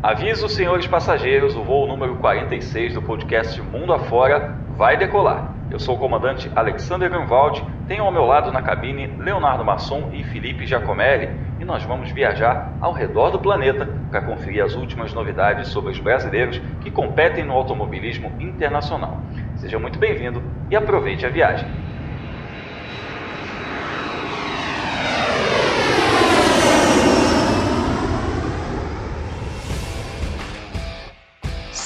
Aviso, senhores passageiros, o voo número 46 do podcast Mundo Afora vai decolar. Eu sou o comandante Alexander Grunwald, tenho ao meu lado na cabine Leonardo Masson e Felipe Giacomelli e nós vamos viajar ao redor do planeta para conferir as últimas novidades sobre os brasileiros que competem no automobilismo internacional. Seja muito bem-vindo e aproveite a viagem.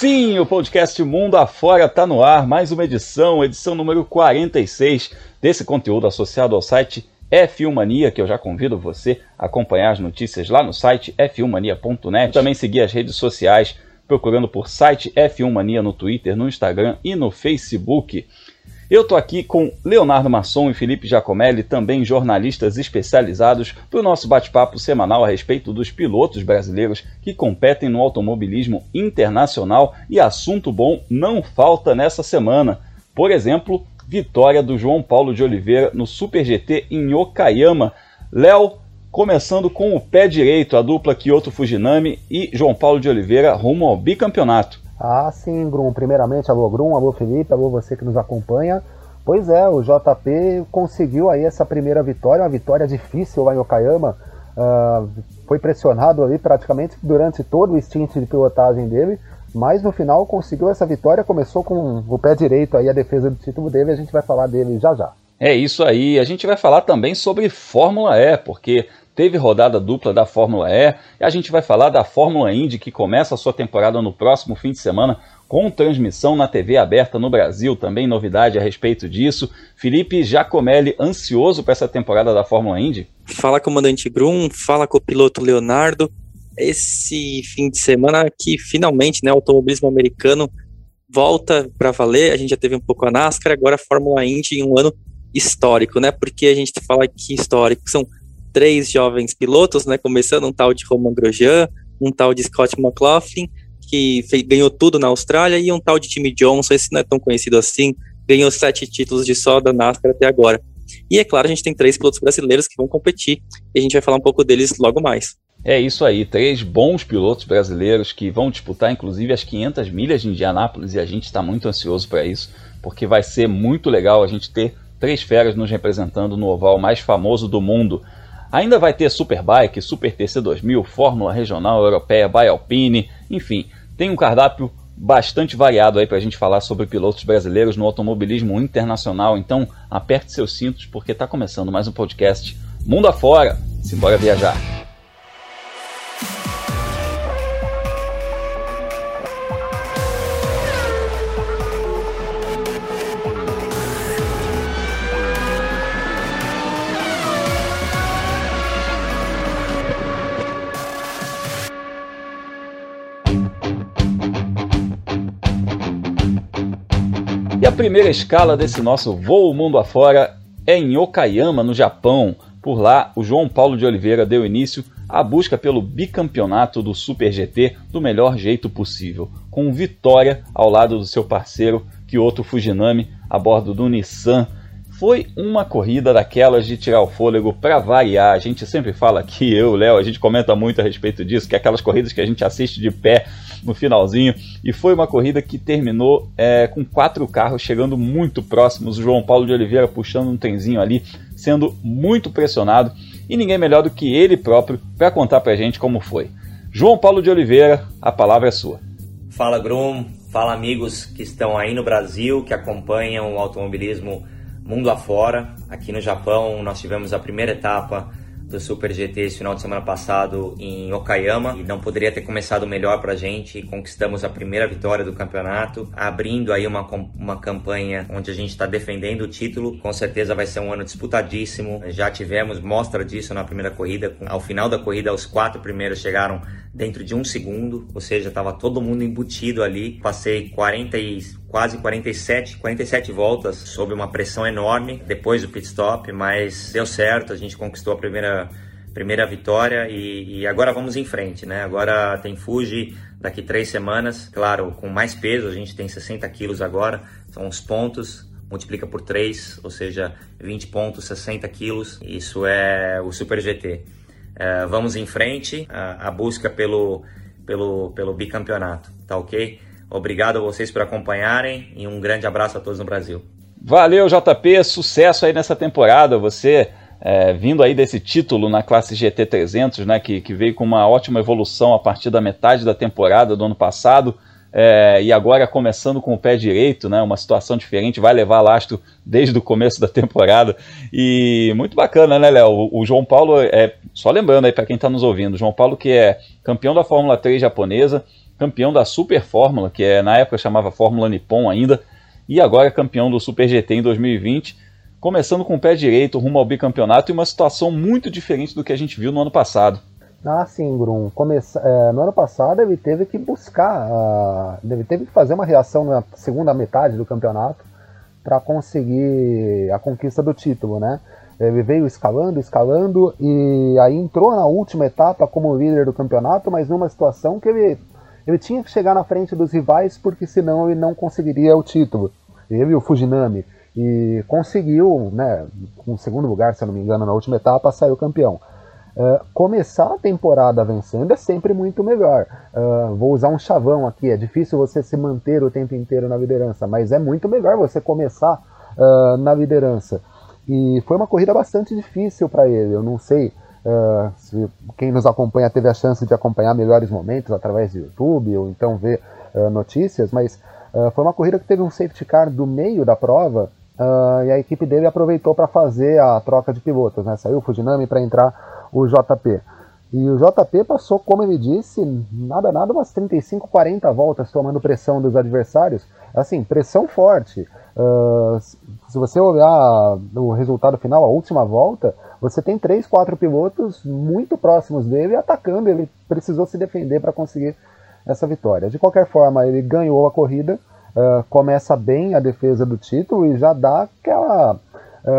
Sim, o podcast Mundo Afora está no ar, mais uma edição, edição número 46 desse conteúdo associado ao site F1 Mania, que eu já convido você a acompanhar as notícias lá no site f1mania.net. Também seguir as redes sociais procurando por site F1 Mania no Twitter, no Instagram e no Facebook. Eu tô aqui com Leonardo Masson e Felipe Giacomelli, também jornalistas especializados, para o nosso bate-papo semanal a respeito dos pilotos brasileiros que competem no automobilismo internacional. E assunto bom não falta nessa semana. Por exemplo, vitória do João Paulo de Oliveira no Super GT em Okayama. Léo, começando com o pé direito, a dupla Kyoto Fujinami e João Paulo de Oliveira rumo ao bicampeonato. Ah, sim, Grum. Primeiramente, alô Grum, alô Felipe, alô você que nos acompanha. Pois é, o JP conseguiu aí essa primeira vitória, uma vitória difícil lá em Okayama. Uh, foi pressionado ali praticamente durante todo o stint de pilotagem dele, mas no final conseguiu essa vitória, começou com o pé direito aí a defesa do título dele, a gente vai falar dele já já. É isso aí, a gente vai falar também sobre Fórmula E, porque teve rodada dupla da Fórmula E, e a gente vai falar da Fórmula Indy, que começa a sua temporada no próximo fim de semana, com transmissão na TV aberta no Brasil, também novidade a respeito disso. Felipe Giacomelli, ansioso para essa temporada da Fórmula Indy? Fala, comandante Grum, fala com o piloto Leonardo. Esse fim de semana que finalmente né, o automobilismo americano volta para valer, a gente já teve um pouco a NASCAR, agora a Fórmula Indy em um ano histórico, né? Porque a gente fala que histórico são três jovens pilotos, né? Começando um tal de Roman Grosjean, um tal de Scott McLaughlin, que fez, ganhou tudo na Austrália, e um tal de Timmy Johnson, esse não é tão conhecido assim, ganhou sete títulos de só da NASCAR até agora. E é claro, a gente tem três pilotos brasileiros que vão competir, e a gente vai falar um pouco deles logo mais. É isso aí, três bons pilotos brasileiros que vão disputar inclusive as 500 milhas de Indianápolis e a gente está muito ansioso para isso, porque vai ser muito legal a gente ter três feras nos representando no oval mais famoso do mundo. Ainda vai ter Superbike, Super TC2000, Fórmula Regional Europeia, by Alpine, enfim, tem um cardápio bastante variado aí para a gente falar sobre pilotos brasileiros no automobilismo internacional. Então, aperte seus cintos porque está começando mais um podcast Mundo Afora. Simbora viajar! A primeira escala desse nosso voo mundo afora é em Okayama, no Japão. Por lá, o João Paulo de Oliveira deu início à busca pelo bicampeonato do Super GT do melhor jeito possível, com vitória ao lado do seu parceiro Kyoto Fujinami a bordo do Nissan. Foi uma corrida daquelas de tirar o fôlego para variar. A gente sempre fala aqui, eu, Léo, a gente comenta muito a respeito disso, que é aquelas corridas que a gente assiste de pé no finalzinho. E foi uma corrida que terminou é, com quatro carros chegando muito próximos. O João Paulo de Oliveira puxando um trenzinho ali, sendo muito pressionado. E ninguém melhor do que ele próprio para contar para a gente como foi. João Paulo de Oliveira, a palavra é sua. Fala Grum, fala amigos que estão aí no Brasil, que acompanham o automobilismo mundo afora. Aqui no Japão nós tivemos a primeira etapa do Super GT esse final de semana passado em Okayama e não poderia ter começado melhor para a gente. Conquistamos a primeira vitória do campeonato, abrindo aí uma, uma campanha onde a gente está defendendo o título. Com certeza vai ser um ano disputadíssimo. Já tivemos mostra disso na primeira corrida. Ao final da corrida, os quatro primeiros chegaram dentro de um segundo, ou seja, estava todo mundo embutido ali. Passei 40 e quase 47, 47 voltas sob uma pressão enorme depois do pit stop, mas deu certo, a gente conquistou a primeira primeira vitória e, e, agora vamos em frente, né? Agora tem Fuji daqui três semanas, claro, com mais peso, a gente tem 60 quilos agora, são os pontos, multiplica por 3, ou seja, 20 pontos, 60 quilos, isso é o Super GT. É, vamos em frente, a, a busca pelo pelo, pelo bicampeonato, tá ok? Obrigado a vocês por acompanharem e um grande abraço a todos no Brasil. Valeu, JP, sucesso aí nessa temporada. Você é, vindo aí desse título na classe GT 300, né, que, que veio com uma ótima evolução a partir da metade da temporada do ano passado. É, e agora começando com o pé direito, né, uma situação diferente, vai levar lastro desde o começo da temporada. E muito bacana, né, Léo? O, o, João Paulo, é, só lembrando aí para quem está nos ouvindo, o João Paulo que é campeão da Fórmula 3 japonesa, campeão da Super Fórmula, que é, na época chamava Fórmula Nippon ainda, e agora é campeão do Super GT em 2020, começando com o pé direito rumo ao bicampeonato e uma situação muito diferente do que a gente viu no ano passado. Ah, sim, Grum. Começa, é, no ano passado ele teve que buscar, uh, ele teve que fazer uma reação na segunda metade do campeonato para conseguir a conquista do título, né? Ele veio escalando, escalando e aí entrou na última etapa como líder do campeonato, mas numa situação que ele, ele tinha que chegar na frente dos rivais porque senão ele não conseguiria o título. Ele e o Fujinami. E conseguiu, né, com segundo lugar, se eu não me engano, na última etapa, saiu campeão. Uh, começar a temporada vencendo é sempre muito melhor. Uh, vou usar um chavão aqui, é difícil você se manter o tempo inteiro na liderança, mas é muito melhor você começar uh, na liderança. E foi uma corrida bastante difícil para ele. Eu não sei se quem nos acompanha teve a chance de acompanhar melhores momentos através do YouTube ou então ver notícias, mas foi uma corrida que teve um safety car do meio da prova Uh, e a equipe dele aproveitou para fazer a troca de pilotos, né? Saiu o Fujinami para entrar o JP. E o JP passou, como ele disse, nada nada umas 35, 40 voltas tomando pressão dos adversários. Assim, pressão forte. Uh, se você olhar o resultado final, a última volta, você tem três, quatro pilotos muito próximos dele atacando. Ele precisou se defender para conseguir essa vitória. De qualquer forma, ele ganhou a corrida, uh, começa bem a defesa do título e já dá aquela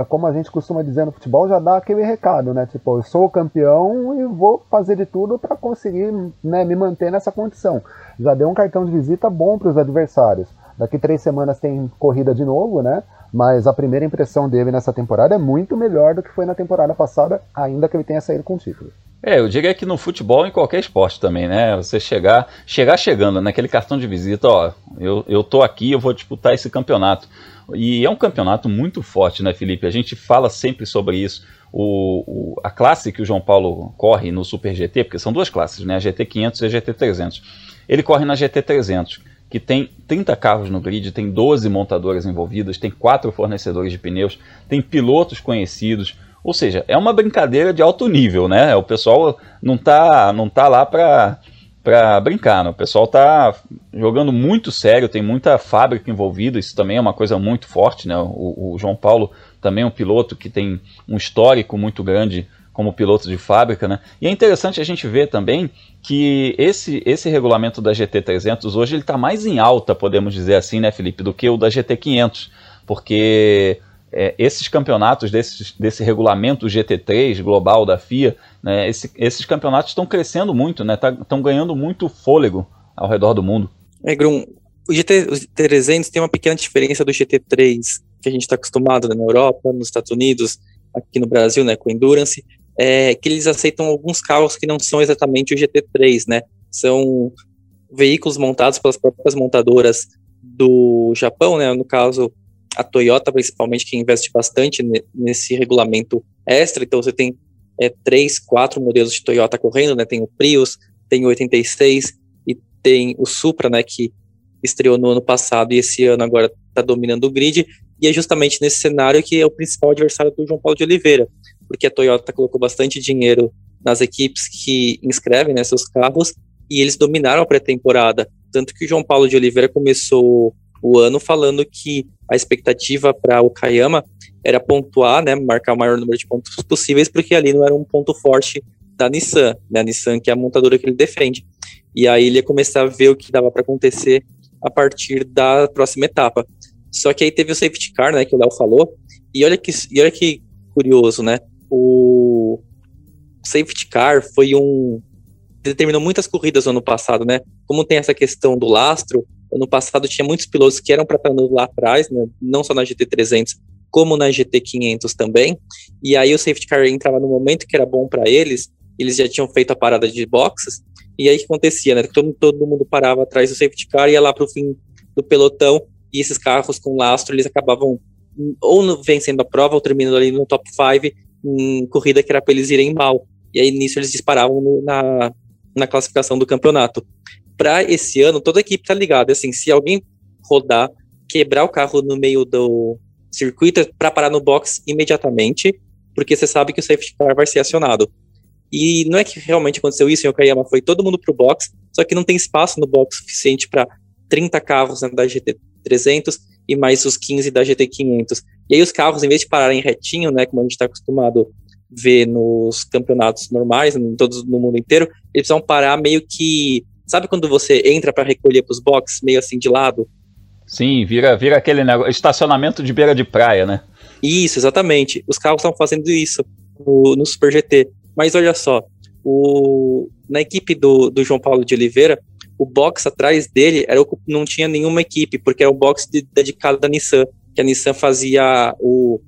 como a gente costuma dizer no futebol, já dá aquele recado, né? Tipo, eu sou o campeão e vou fazer de tudo para conseguir né, me manter nessa condição. Já deu um cartão de visita bom para os adversários. Daqui três semanas tem corrida de novo, né? Mas a primeira impressão dele nessa temporada é muito melhor do que foi na temporada passada, ainda que ele tenha saído com o título. É, eu diria que no futebol, em qualquer esporte também, né? Você chegar, chegar chegando naquele cartão de visita, ó, eu, eu tô aqui, eu vou disputar esse campeonato. E é um campeonato muito forte, né, Felipe? A gente fala sempre sobre isso. O, o, a classe que o João Paulo corre no Super GT, porque são duas classes, né? A GT 500 e a GT 300. Ele corre na GT 300, que tem 30 carros no grid, tem 12 montadoras envolvidas, tem quatro fornecedores de pneus, tem pilotos conhecidos. Ou seja, é uma brincadeira de alto nível, né? O pessoal não tá, não tá lá para para brincar. Né? O pessoal tá jogando muito sério, tem muita fábrica envolvida, isso também é uma coisa muito forte. Né? O, o, João Paulo também é um piloto que tem um histórico muito grande como piloto de fábrica. Né? E é interessante a gente ver também que esse, esse regulamento da GT300 hoje ele está mais em alta, podemos dizer assim, né, Felipe, do que o da GT500, porque é, esses campeonatos desse, desse regulamento GT3 global da FIA, né, esse, esses campeonatos estão crescendo muito, estão né, tá, ganhando muito fôlego ao redor do mundo. É, Grum, o GT300 tem uma pequena diferença do GT3 que a gente está acostumado né, na Europa, nos Estados Unidos, aqui no Brasil, né, com Endurance, é que eles aceitam alguns carros que não são exatamente o GT3, né? São veículos montados pelas próprias montadoras do Japão, né? No caso, a Toyota, principalmente, que investe bastante nesse regulamento extra. Então, você tem é, três, quatro modelos de Toyota correndo, né? Tem o Prius, tem o 86 e tem o Supra, né? Que estreou no ano passado e esse ano agora está dominando o grid. E é justamente nesse cenário que é o principal adversário do João Paulo de Oliveira, porque a Toyota colocou bastante dinheiro nas equipes que inscrevem né, seus carros e eles dominaram a pré-temporada. Tanto que o João Paulo de Oliveira começou o ano falando que a expectativa para o Kayama era pontuar, né, marcar o maior número de pontos possíveis, porque ali não era um ponto forte da Nissan, né, a Nissan que é a montadora que ele defende. E aí ele ia começar a ver o que dava para acontecer a partir da próxima etapa. Só que aí teve o safety car, né, que o Léo falou, e olha que, e olha que curioso, né, o safety car foi um determinou muitas corridas no ano passado, né? Como tem essa questão do lastro, Ano passado tinha muitos pilotos que eram para estar lá atrás, né? não só na GT300, como na GT500 também. E aí o safety car entrava no momento que era bom para eles, eles já tinham feito a parada de boxes, E aí o que acontecia, né? Todo, todo mundo parava atrás do safety car e ia lá para o fim do pelotão, e esses carros com lastro, eles acabavam ou vencendo a prova, ou terminando ali no top 5, em corrida que era para eles irem mal. E aí nisso eles disparavam no, na, na classificação do campeonato. Para esse ano, toda a equipe tá ligada. Assim, se alguém rodar, quebrar o carro no meio do circuito, é para parar no box imediatamente, porque você sabe que o safety car vai ser acionado. E não é que realmente aconteceu isso em Okayama, foi todo mundo pro box, só que não tem espaço no box suficiente para 30 carros né, da GT300 e mais os 15 da GT500. E aí os carros, em vez de pararem retinho, né, como a gente está acostumado ver nos campeonatos normais, em todos no mundo inteiro, eles precisam parar meio que, sabe quando você entra para recolher para os boxes, meio assim de lado? Sim, vira, vira aquele negócio, estacionamento de beira de praia, né? Isso, exatamente. Os carros estão fazendo isso no, no, Super GT. Mas olha só, o, na equipe do, do João Paulo de Oliveira, o box atrás dele era, não tinha nenhuma equipe, porque era o box de, dedicado da Nissan, que a Nissan fazia o,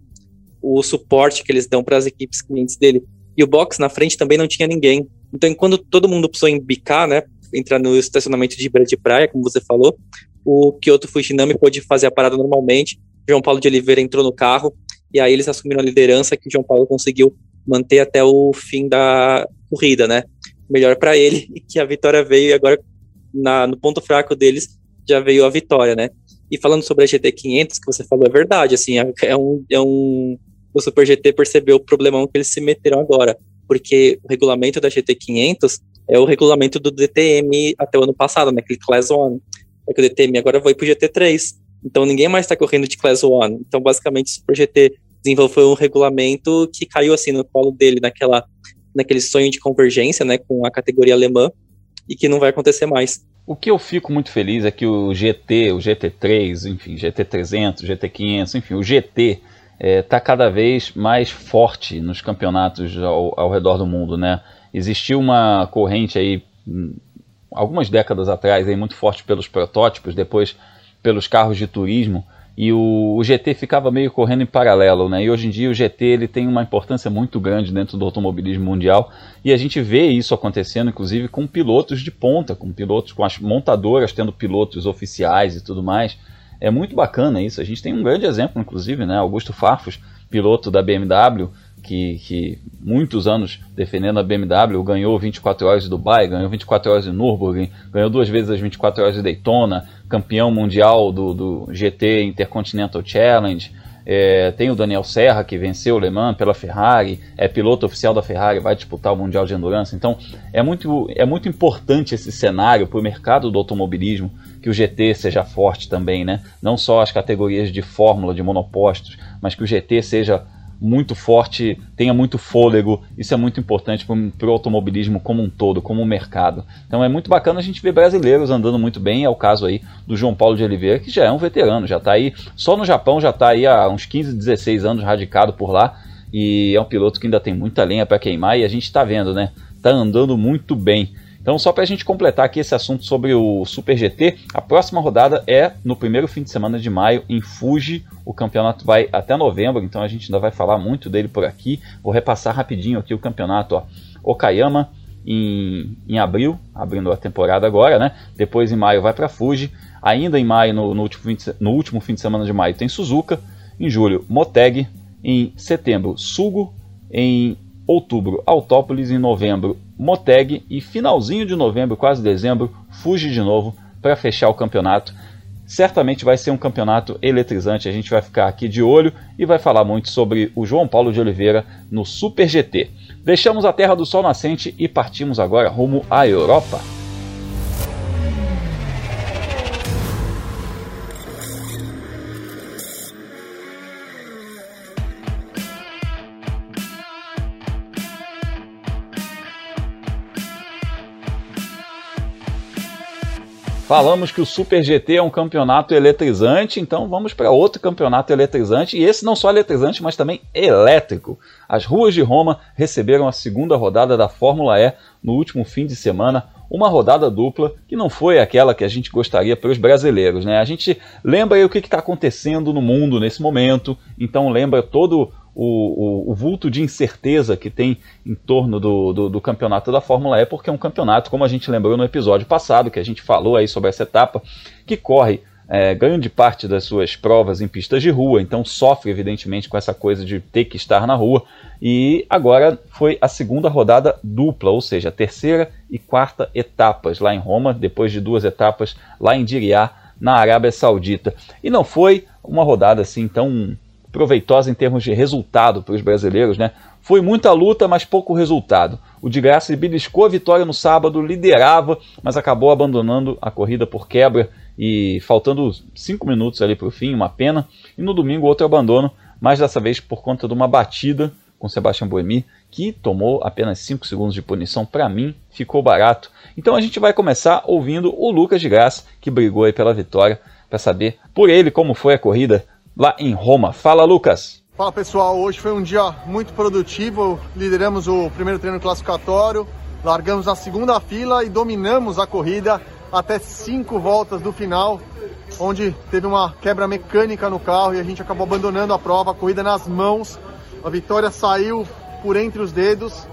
o suporte que eles dão para as equipes clientes dele. E o box na frente também não tinha ninguém. Então, quando todo mundo precisou embicar, né, entrar no estacionamento de beira de praia, como você falou, o Kyoto Fujinami pôde fazer a parada normalmente. João Paulo de Oliveira entrou no carro e aí eles assumiram a liderança que o João Paulo conseguiu manter até o fim da corrida, né? Melhor para ele que a vitória veio e agora na, no ponto fraco deles já veio a vitória, né? E falando sobre a GT500 que você falou é verdade, assim, é, é um, é um o Super GT percebeu o problemão que eles se meteram agora, porque o regulamento da GT500 é o regulamento do DTM até o ano passado, né, aquele Class 1. É que o DTM agora foi pro GT3. Então ninguém mais está correndo de Class 1. Então basicamente o Super GT desenvolveu um regulamento que caiu assim no colo dele naquela naquele sonho de convergência, né, com a categoria alemã e que não vai acontecer mais. O que eu fico muito feliz é que o GT, o GT3, enfim, GT300, GT500, enfim, o GT está é, tá cada vez mais forte nos campeonatos ao, ao, redor do mundo, né? Existiu uma corrente aí hum, algumas décadas atrás aí muito forte pelos protótipos, depois pelos carros de turismo e o, o, GT ficava meio correndo em paralelo, né? E hoje em dia o GT ele tem uma importância muito grande dentro do automobilismo mundial e a gente vê isso acontecendo, inclusive com pilotos de ponta, com pilotos, com as montadoras tendo pilotos oficiais e tudo mais. É muito bacana isso. A gente tem um grande exemplo, inclusive, né? Augusto Farfus, piloto da BMW, que, que, muitos anos defendendo a BMW, ganhou 24 horas de Dubai, ganhou 24 horas de Nürburgring, ganhou duas vezes as 24 horas de Daytona, campeão mundial do, do GT Intercontinental Challenge. É, tem o Daniel Serra, que venceu o Le Mans pela Ferrari, é piloto oficial da Ferrari, vai disputar o Mundial de Endurance. Então é muito, é muito importante esse cenário para o mercado do automobilismo, que o GT seja forte também, né? Não só as categorias de fórmula, de monopostos, mas que o GT seja muito forte, tenha muito fôlego. Isso é muito importante para o automobilismo como um todo, como um mercado. Então é muito bacana a gente ver brasileiros andando muito bem. É o caso aí do João Paulo de Oliveira, que já é um veterano, já está aí, só no Japão já está aí há uns 15, 16 anos radicado por lá. E é um piloto que ainda tem muita lenha para queimar e a gente está vendo, né? Está andando muito bem. Então, só para a gente completar aqui esse assunto sobre o Super GT, a próxima rodada é no primeiro fim de semana de maio em Fuji. O campeonato vai até novembro, então a gente ainda vai falar muito dele por aqui. Vou repassar rapidinho aqui o campeonato. Ó. Okayama em, em abril, abrindo a temporada agora, né? Depois em maio vai para Fuji. Ainda em maio, no, no, último de, no último fim de semana de maio, tem Suzuka. Em julho, Moteg. Em setembro, Sugo. Em outubro, Autópolis. Em novembro, Moteg e finalzinho de novembro, quase dezembro, Fuji de novo para fechar o campeonato. Certamente vai ser um campeonato eletrizante. A gente vai ficar aqui de olho e vai falar muito sobre o João Paulo de Oliveira no Super GT. Deixamos a Terra do Sol Nascente e partimos agora rumo à Europa. Falamos que o Super GT é um campeonato eletrizante, então vamos para outro campeonato eletrizante, e esse não só eletrizante, mas também elétrico. As ruas de Roma receberam a segunda rodada da Fórmula E no último fim de semana, uma rodada dupla que não foi aquela que a gente gostaria para os brasileiros. Né? A gente lembra o que está acontecendo no mundo nesse momento, então lembra todo o, o, o, vulto de incerteza que tem em torno do, do, do, campeonato da Fórmula E, porque é um campeonato, como a gente lembrou no episódio passado, que a gente falou aí sobre essa etapa, que corre é, grande parte das suas provas em pistas de rua, então sofre evidentemente com essa coisa de ter que estar na rua. E agora foi a segunda rodada dupla, ou seja, a terceira e quarta etapas lá em Roma, depois de duas etapas lá em Diriá, na Arábia Saudita. E não foi uma rodada assim tão proveitosa em termos de resultado para os brasileiros, né? Foi muita luta, mas pouco resultado. O de Graça beliscou a vitória no sábado, liderava, mas acabou abandonando a corrida por quebra e faltando cinco minutos ali para o fim, uma pena. E no domingo outro abandono, mas dessa vez por conta de uma batida com Sebastião Boemi, que tomou apenas 5 segundos de punição. Para mim, ficou barato. Então a gente vai começar ouvindo o Lucas de Graça, que brigou aí pela vitória, para saber por ele como foi a corrida lá em Roma. Fala, Lucas! Fala pessoal, hoje foi um dia muito produtivo. Lideramos o primeiro treino classificatório, largamos na segunda fila e dominamos a corrida até cinco voltas do final, onde teve uma quebra mecânica no carro e a gente acabou abandonando a prova, a corrida nas mãos. A vitória saiu por entre os dedos.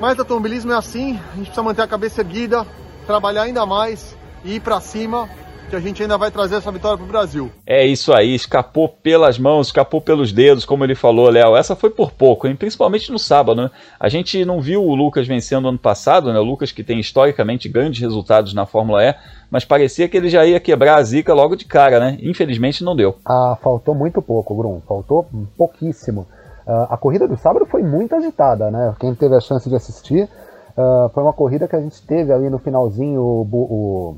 Mas o automobilismo é assim, a gente precisa manter a cabeça erguida, trabalhar ainda mais e ir para cima que a gente ainda vai trazer essa vitória para o Brasil. É isso aí, escapou pelas mãos, escapou pelos dedos, como ele falou, Léo. Essa foi por pouco, hein? principalmente no sábado. Né? A gente não viu o Lucas vencendo ano passado, né? o Lucas que tem historicamente grandes resultados na Fórmula E, mas parecia que ele já ia quebrar a zica logo de cara, né? Infelizmente não deu. Ah, faltou muito pouco, Grum, faltou pouquíssimo. Uh, a corrida do sábado foi muito agitada, né? Quem teve a chance de assistir, uh, foi uma corrida que a gente teve ali no finalzinho o, o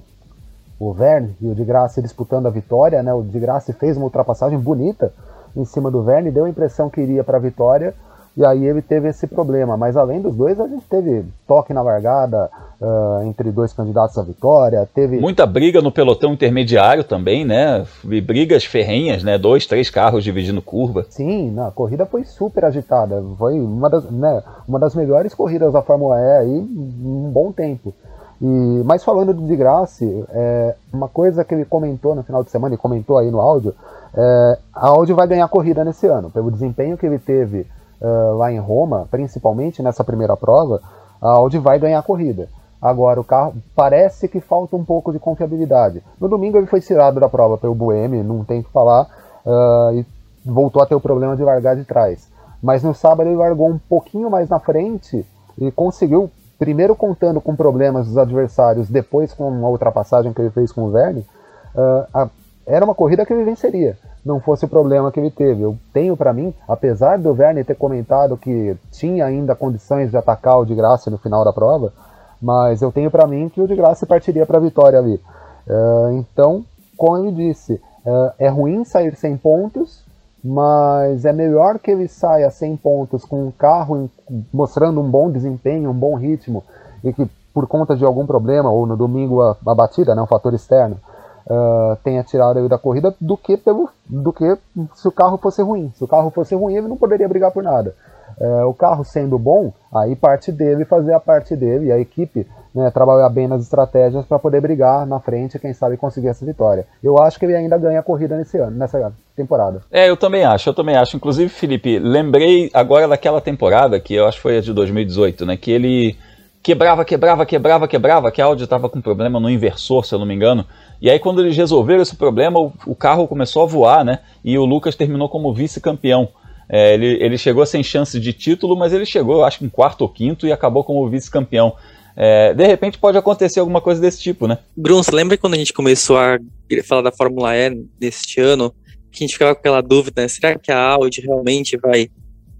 o Verne e o de Graça disputando a vitória, né? O de Graça fez uma ultrapassagem bonita em cima do Verne, deu a impressão que iria para a vitória, e aí ele teve esse problema. Mas além dos dois, a gente teve toque na largada uh, entre dois candidatos à vitória, teve muita briga no pelotão intermediário também, né? Brigas ferrenhas, né? Dois, três carros dividindo curva. Sim, a corrida foi super agitada, foi uma das, né, uma das melhores corridas da Fórmula E aí em um bom tempo. E, mas falando do de Graça, é, uma coisa que ele comentou no final de semana, e comentou aí no áudio, é, a Audi vai ganhar corrida nesse ano. Pelo desempenho que ele teve uh, lá em Roma, principalmente nessa primeira prova, a Audi vai ganhar corrida. Agora, o carro parece que falta um pouco de confiabilidade. No domingo ele foi tirado da prova pelo Buemi, não tem que falar, uh, e voltou a ter o problema de largar de trás. Mas no sábado ele largou um pouquinho mais na frente e conseguiu primeiro contando com problemas dos adversários, depois com uma ultrapassagem que ele fez com o Verne, uh, a, era uma corrida que ele venceria, não fosse o problema que ele teve. Eu tenho para mim, apesar do Verne ter comentado que tinha ainda condições de atacar o de graça no final da prova, mas eu tenho para mim que o de graça partiria para a vitória ali. Uh, então, como ele disse, uh, é ruim sair sem pontos, mas é melhor que ele saia 100 pontos com um carro mostrando um bom desempenho, um bom ritmo, e que por conta de algum problema, ou no domingo a, a batida, né, um fator externo, uh, tenha tirado ele da corrida, do que, pelo, do que se o carro fosse ruim. Se o carro fosse ruim, ele não poderia brigar por nada. Uh, o carro sendo bom, aí parte dele fazer a parte dele, e a equipe né, trabalhar bem nas estratégias para poder brigar na frente, quem sabe conseguir essa vitória. Eu acho que ele ainda ganha a corrida nesse ano, nessa temporada. É, eu também acho, eu também acho. Inclusive, Felipe, lembrei agora daquela temporada que eu acho que foi a de 2018, né, que ele quebrava, quebrava, quebrava, quebrava, que a Audi estava com problema no inversor, se eu não me engano. E aí quando eles resolveram esse problema, o, o carro começou a voar, né? E o Lucas terminou como vice-campeão. É, ele, ele chegou sem chance de título, mas ele chegou, acho que em quarto ou quinto e acabou como vice-campeão. É, de repente pode acontecer alguma coisa desse tipo, né? Bruns, lembra quando a gente começou a falar da Fórmula E neste ano? Que a gente ficava com aquela dúvida, né? será que a Audi realmente vai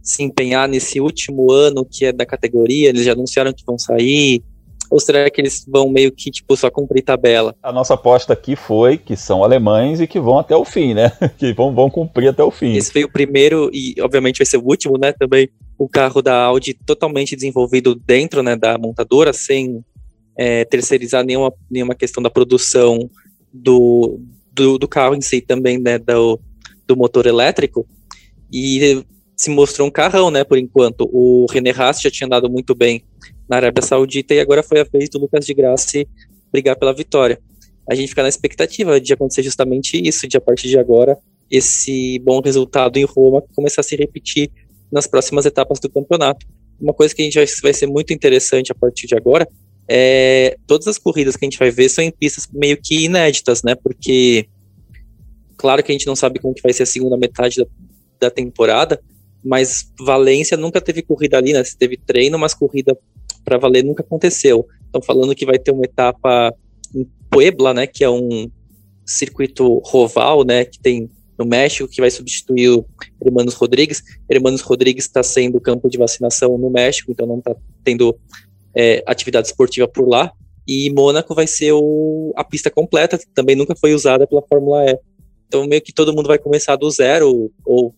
se empenhar nesse último ano que é da categoria? Eles já anunciaram que vão sair? Ou será que eles vão meio que, tipo, só cumprir tabela? A nossa aposta aqui foi que são alemães e que vão até o fim, né? que vão, vão cumprir até o fim. Esse foi o primeiro e, obviamente, vai ser o último, né? Também o carro da Audi totalmente desenvolvido dentro né, da montadora, sem é, terceirizar nenhuma, nenhuma questão da produção do, do, do carro em si, também né, do, do motor elétrico. E se mostrou um carrão, né, por enquanto. O René Rast já tinha dado muito bem na Arábia Saudita e agora foi a vez do Lucas de Graça brigar pela vitória. A gente fica na expectativa de acontecer justamente isso, de a partir de agora esse bom resultado em Roma começar a se repetir nas próximas etapas do campeonato. Uma coisa que a gente vai, vai ser muito interessante a partir de agora é todas as corridas que a gente vai ver são em pistas meio que inéditas, né? Porque claro que a gente não sabe como que vai ser a segunda metade da, da temporada, mas Valência nunca teve corrida ali, né? Teve treino, mas corrida para valer nunca aconteceu. Estão falando que vai ter uma etapa em Puebla, né? Que é um circuito roval, né? Que tem no México, que vai substituir o Hermanos Rodrigues. Hermanos Rodrigues está sendo campo de vacinação no México, então não está tendo é, atividade esportiva por lá. E Mônaco vai ser o, a pista completa, que também nunca foi usada pela Fórmula E. Então, meio que todo mundo vai começar do zero, ou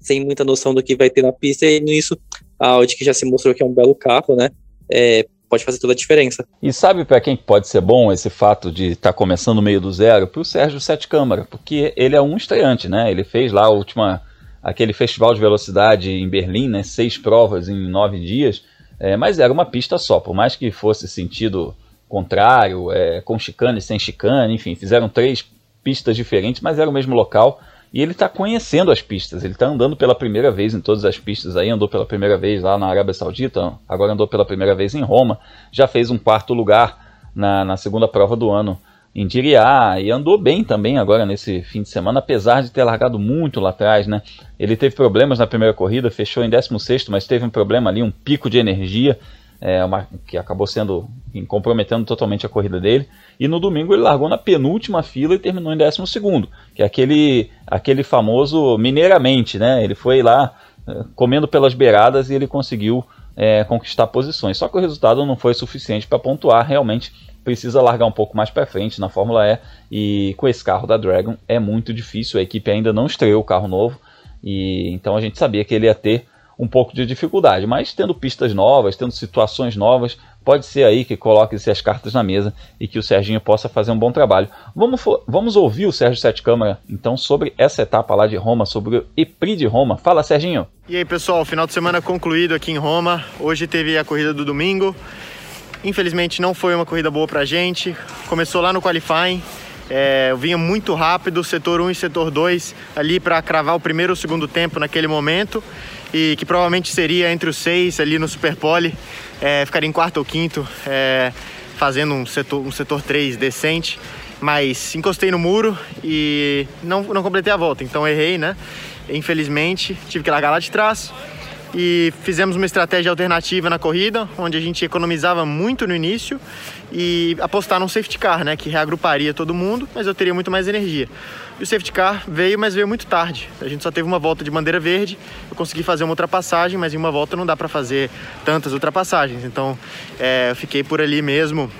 sem muita noção do que vai ter na pista, e nisso a Audi, que já se mostrou que é um belo carro, né? É, pode fazer toda a diferença. E sabe para quem pode ser bom esse fato de estar tá começando no meio do zero? Para o Sérgio Sete Câmara, porque ele é um estreante, né? Ele fez lá a última, aquele festival de velocidade em Berlim, né? Seis provas em nove dias, é, mas era uma pista só, por mais que fosse sentido contrário, é, com chicane, sem chicane, enfim, fizeram três pistas diferentes, mas era o mesmo local. E ele está conhecendo as pistas, ele está andando pela primeira vez em todas as pistas aí, andou pela primeira vez lá na Arábia Saudita, agora andou pela primeira vez em Roma, já fez um quarto lugar na, na segunda prova do ano em Diriá e andou bem também agora nesse fim de semana, apesar de ter largado muito lá atrás, né? Ele teve problemas na primeira corrida, fechou em 16, mas teve um problema ali, um pico de energia é, uma, que acabou sendo comprometendo totalmente a corrida dele. E no domingo ele largou na penúltima fila e terminou em 12 segundo, que é aquele, aquele famoso mineiramente, né? Ele foi lá é, comendo pelas beiradas e ele conseguiu é, conquistar posições. Só que o resultado não foi suficiente para pontuar, realmente precisa largar um pouco mais para frente na Fórmula E e com esse carro da Dragon é muito difícil. A equipe ainda não estreou o carro novo e então a gente sabia que ele ia ter um pouco de dificuldade, mas tendo pistas novas, tendo situações novas, pode ser aí que coloque-se as cartas na mesa e que o Serginho possa fazer um bom trabalho. Vamos, vamos ouvir o Sérgio Sete Câmara, então, sobre essa etapa lá de Roma, sobre o EPRI de Roma. Fala, Serginho! E aí, pessoal, final de semana concluído aqui em Roma. Hoje teve a corrida do domingo. Infelizmente não foi uma corrida boa pra gente. Começou lá no qualifying, é, eu vinha muito rápido, setor 1 e setor 2, ali para cravar o primeiro ou segundo tempo naquele momento e que provavelmente seria entre os seis ali no Super Pole, é, ficaria em quarto ou quinto, é, fazendo um setor, um setor 3 decente, mas encostei no muro e não, não completei a volta, então errei, né? Infelizmente, tive que largar lá de trás e fizemos uma estratégia alternativa na corrida, onde a gente economizava muito no início e apostar num safety car, né, que reagruparia todo mundo, mas eu teria muito mais energia. E o safety car veio, mas veio muito tarde. A gente só teve uma volta de bandeira verde. Eu consegui fazer uma ultrapassagem, mas em uma volta não dá para fazer tantas ultrapassagens. Então, é, eu fiquei por ali mesmo.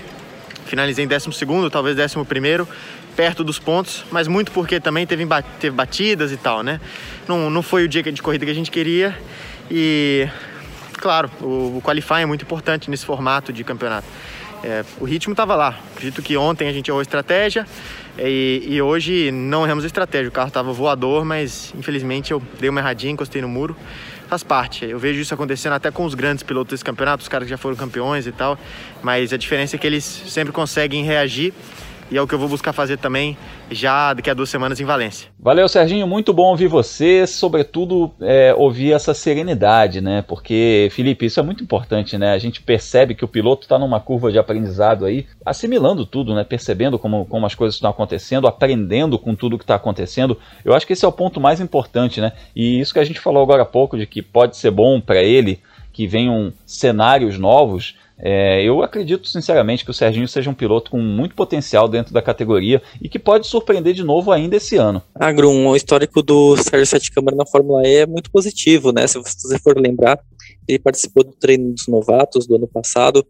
Finalizei em 12 segundo, talvez 11 primeiro, perto dos pontos, mas muito porque também teve, teve batidas e tal, né? Não, não foi o dia de corrida que a gente queria e, claro, o, o qualifying é muito importante nesse formato de campeonato. É, o ritmo estava lá. Acredito que ontem a gente errou a estratégia e, e hoje não erramos a estratégia. O carro estava voador, mas infelizmente eu dei uma erradinha, encostei no muro. Faz parte. Eu vejo isso acontecendo até com os grandes pilotos desse campeonato, os caras que já foram campeões e tal. Mas a diferença é que eles sempre conseguem reagir e é o que eu vou buscar fazer também já daqui a duas semanas em Valência. Valeu, Serginho, muito bom ouvir você, sobretudo é, ouvir essa serenidade, né? Porque, Felipe, isso é muito importante, né? A gente percebe que o piloto está numa curva de aprendizado aí, assimilando tudo, né? Percebendo como, como as coisas estão acontecendo, aprendendo com tudo que está acontecendo. Eu acho que esse é o ponto mais importante, né? E isso que a gente falou agora há pouco, de que pode ser bom para ele que venham cenários novos é, eu acredito sinceramente que o Serginho seja um piloto com muito potencial dentro da categoria e que pode surpreender de novo ainda esse ano. Agrum, o histórico do Sérgio Sete Câmara na Fórmula E é muito positivo, né? Se você for lembrar, ele participou do treino dos novatos do ano passado,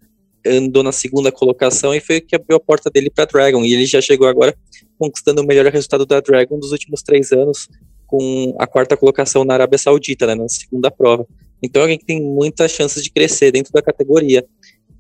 andou na segunda colocação e foi o que abriu a porta dele para a Dragon. E ele já chegou agora conquistando o melhor resultado da Dragon dos últimos três anos, com a quarta colocação na Arábia Saudita, né, na segunda prova. Então é alguém que tem muitas chances de crescer dentro da categoria.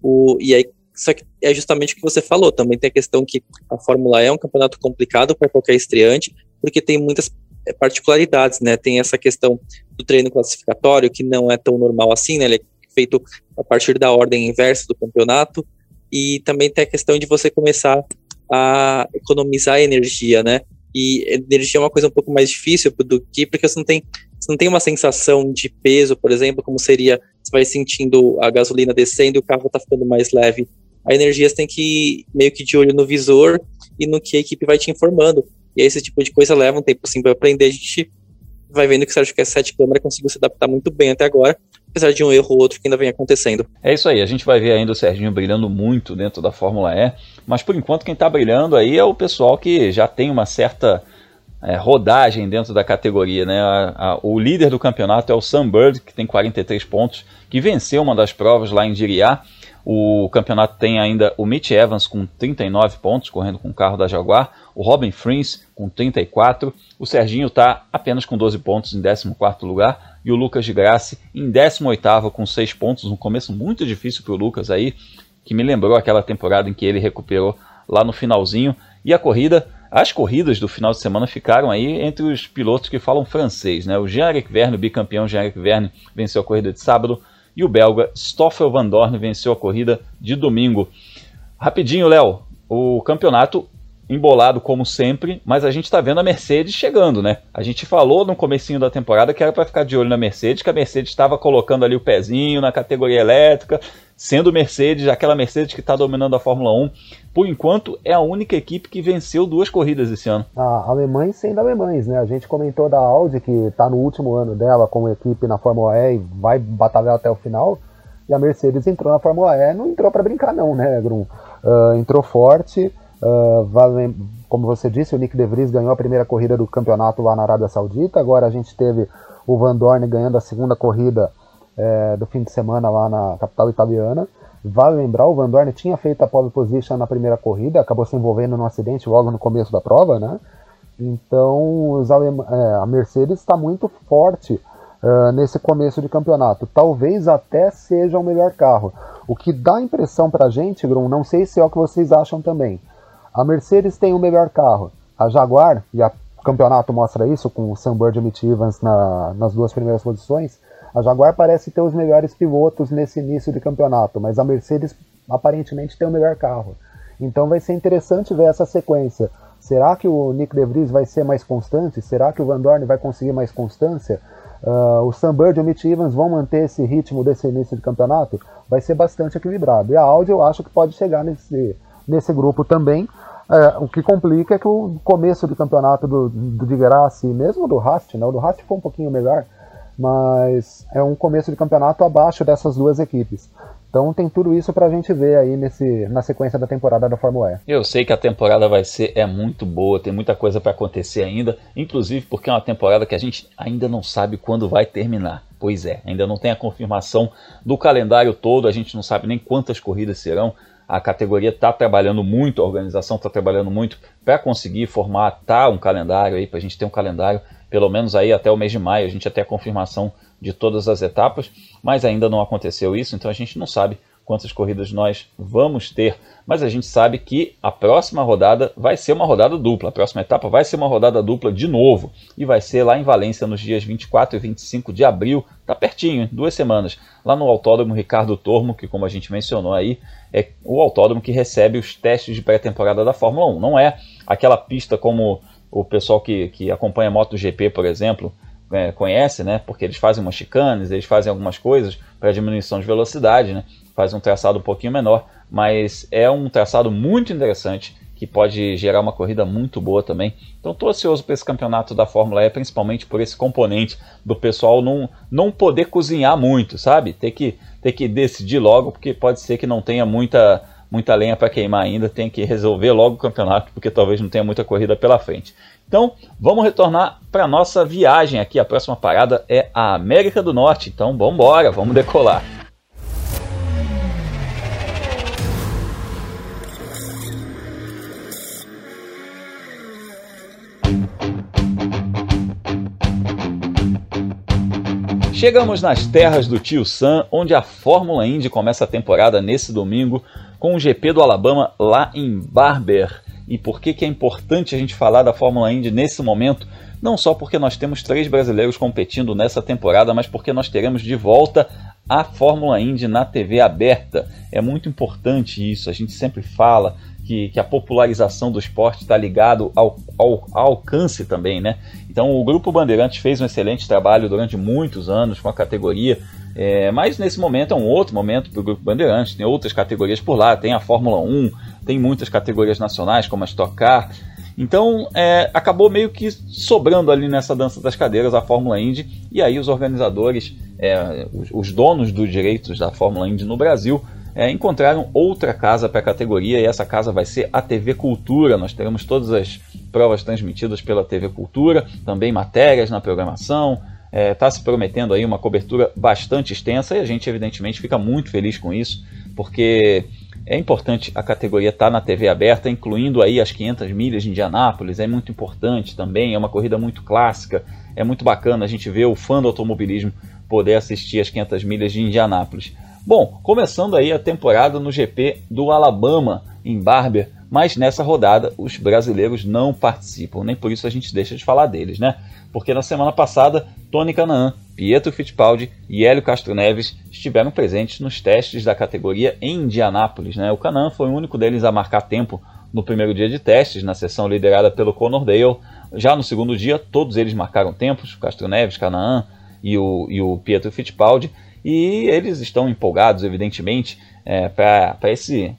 O, e aí, só que é justamente o que você falou, também tem a questão que a Fórmula é um campeonato complicado para qualquer estreante, porque tem muitas é, particularidades, né? Tem essa questão do treino classificatório, que não é tão normal assim, né? Ele é feito a partir da ordem inversa do campeonato, e também tem a questão de você começar a economizar energia, né? E energia é uma coisa um pouco mais difícil do que porque você não tem, você não tem uma sensação de peso, por exemplo, como seria você vai sentindo a gasolina descendo o carro está ficando mais leve. A energia você tem que ir meio que de olho no visor e no que a equipe vai te informando. E esse tipo de coisa leva um tempo assim para aprender. A gente vai vendo que o Sérgio Cassete Câmara conseguiu se adaptar muito bem até agora, apesar de um erro ou outro que ainda vem acontecendo. É isso aí, a gente vai ver ainda o Serginho brilhando muito dentro da Fórmula E, mas por enquanto quem está brilhando aí é o pessoal que já tem uma certa é, rodagem dentro da categoria. Né? A, a, o líder do campeonato é o Sunbird, que tem 43 pontos, que venceu uma das provas lá em Diriá. O campeonato tem ainda o Mitch Evans com 39 pontos, correndo com o carro da Jaguar, o Robin Frins com 34, o Serginho está apenas com 12 pontos em 14 lugar, e o Lucas de Graça em 18 com 6 pontos, um começo muito difícil para o Lucas aí, que me lembrou aquela temporada em que ele recuperou lá no finalzinho, e a corrida as corridas do final de semana ficaram aí entre os pilotos que falam francês. Né? O Jean-Eric Verne, o bicampeão Jean-Eric Verne, venceu a corrida de sábado e o belga Stoffel Van Dorn venceu a corrida de domingo. Rapidinho, Léo, o campeonato embolado como sempre, mas a gente está vendo a Mercedes chegando, né? A gente falou no comecinho da temporada que era para ficar de olho na Mercedes, que a Mercedes estava colocando ali o pezinho na categoria elétrica, sendo Mercedes, aquela Mercedes que está dominando a Fórmula 1. Por enquanto, é a única equipe que venceu duas corridas esse ano. Ah, alemães sendo alemães, né? A gente comentou da Audi que está no último ano dela como equipe na Fórmula E e vai batalhar até o final. E a Mercedes entrou na Fórmula E, não entrou para brincar não, né, Grum? Uh, entrou forte, Uh, vale, como você disse, o Nick De Vries ganhou a primeira corrida do campeonato lá na Arábia Saudita. Agora a gente teve o Van Dorn ganhando a segunda corrida é, do fim de semana lá na capital italiana. Vale lembrar, o Van Dorn tinha feito a pole position na primeira corrida, acabou se envolvendo num acidente logo no começo da prova, né? Então é, a Mercedes está muito forte uh, nesse começo de campeonato. Talvez até seja o melhor carro. O que dá impressão para a gente, Grum, não sei se é o que vocês acham também a Mercedes tem o melhor carro. A Jaguar, e o campeonato mostra isso, com o Sam Bird e Mitch Evans na, nas duas primeiras posições, a Jaguar parece ter os melhores pilotos nesse início de campeonato, mas a Mercedes aparentemente tem o melhor carro. Então vai ser interessante ver essa sequência. Será que o Nick De Vries vai ser mais constante? Será que o Van Dorn vai conseguir mais constância? Uh, o Bird e o Mitch Evans vão manter esse ritmo desse início de campeonato? Vai ser bastante equilibrado. E a Audi eu acho que pode chegar nesse, nesse grupo também, é, o que complica é que o começo do campeonato do, do de e mesmo do Rast, né, o do Rast foi um pouquinho melhor, mas é um começo de campeonato abaixo dessas duas equipes. Então tem tudo isso para a gente ver aí nesse, na sequência da temporada da Fórmula E. Eu sei que a temporada vai ser é muito boa, tem muita coisa para acontecer ainda, inclusive porque é uma temporada que a gente ainda não sabe quando vai terminar. Pois é, ainda não tem a confirmação do calendário todo, a gente não sabe nem quantas corridas serão, a categoria está trabalhando muito, a organização está trabalhando muito para conseguir formatar um calendário aí, para a gente ter um calendário pelo menos aí até o mês de maio, a gente até a confirmação de todas as etapas, mas ainda não aconteceu isso, então a gente não sabe quantas corridas nós vamos ter, mas a gente sabe que a próxima rodada vai ser uma rodada dupla, a próxima etapa vai ser uma rodada dupla de novo, e vai ser lá em Valência nos dias 24 e 25 de abril, tá pertinho, duas semanas, lá no Autódromo Ricardo Tormo, que como a gente mencionou aí, é o autódromo que recebe os testes de pré-temporada da Fórmula 1, não é aquela pista como o pessoal que, que acompanha MotoGP, por exemplo, é, conhece, né? Porque eles fazem umas chicanes, eles fazem algumas coisas para diminuição de velocidade, né? Faz um traçado um pouquinho menor, mas é um traçado muito interessante que pode gerar uma corrida muito boa também. Então estou ansioso para esse campeonato da Fórmula E, principalmente por esse componente do pessoal não, não poder cozinhar muito, sabe? Ter que, ter que decidir logo, porque pode ser que não tenha muita, muita lenha para queimar ainda, tem que resolver logo o campeonato, porque talvez não tenha muita corrida pela frente. Então vamos retornar para nossa viagem aqui. A próxima parada é a América do Norte. Então vamos embora, vamos decolar. Chegamos nas terras do tio Sam, onde a Fórmula Indy começa a temporada nesse domingo com o GP do Alabama lá em Barber. E por que, que é importante a gente falar da Fórmula Indy nesse momento? Não só porque nós temos três brasileiros competindo nessa temporada, mas porque nós teremos de volta a Fórmula Indy na TV aberta. É muito importante isso, a gente sempre fala que, que a popularização do esporte está ligado ao, ao, ao, alcance também, né? Então o Grupo Bandeirantes fez um excelente trabalho durante muitos anos com a categoria, é, mas nesse momento é um outro momento para o Grupo Bandeirantes, tem outras categorias por lá, tem a Fórmula 1, tem muitas categorias nacionais como a Stock Car, então é, acabou meio que sobrando ali nessa dança das cadeiras a Fórmula Indy, e aí os organizadores, é, os, os, donos dos direitos da Fórmula Indy no Brasil, é, encontraram outra casa para a categoria, e essa casa vai ser a TV Cultura. Nós teremos todas as provas transmitidas pela TV Cultura, também matérias na programação. Está é, se prometendo aí uma cobertura bastante extensa e a gente, evidentemente, fica muito feliz com isso, porque é importante a categoria estar tá na TV aberta, incluindo aí as 500 milhas de Indianápolis, é muito importante também, é uma corrida muito clássica, é muito bacana a gente ver o fã do automobilismo poder assistir as 500 milhas de Indianápolis. Bom, começando aí a temporada no GP do Alabama, em Barber, mas nessa rodada os brasileiros não participam, nem por isso a gente deixa de falar deles, né? Porque na semana passada, Tony Canaan, Pietro Fittipaldi e Hélio Castro Neves estiveram presentes nos testes da categoria em Indianápolis, né? O Canaan foi o único deles a marcar tempo no primeiro dia de testes, na sessão liderada pelo Conor Dale. Já no segundo dia, todos eles marcaram tempos, Castro Neves, Canaan e o, e o Pietro Fittipaldi, e eles estão empolgados, evidentemente, é, para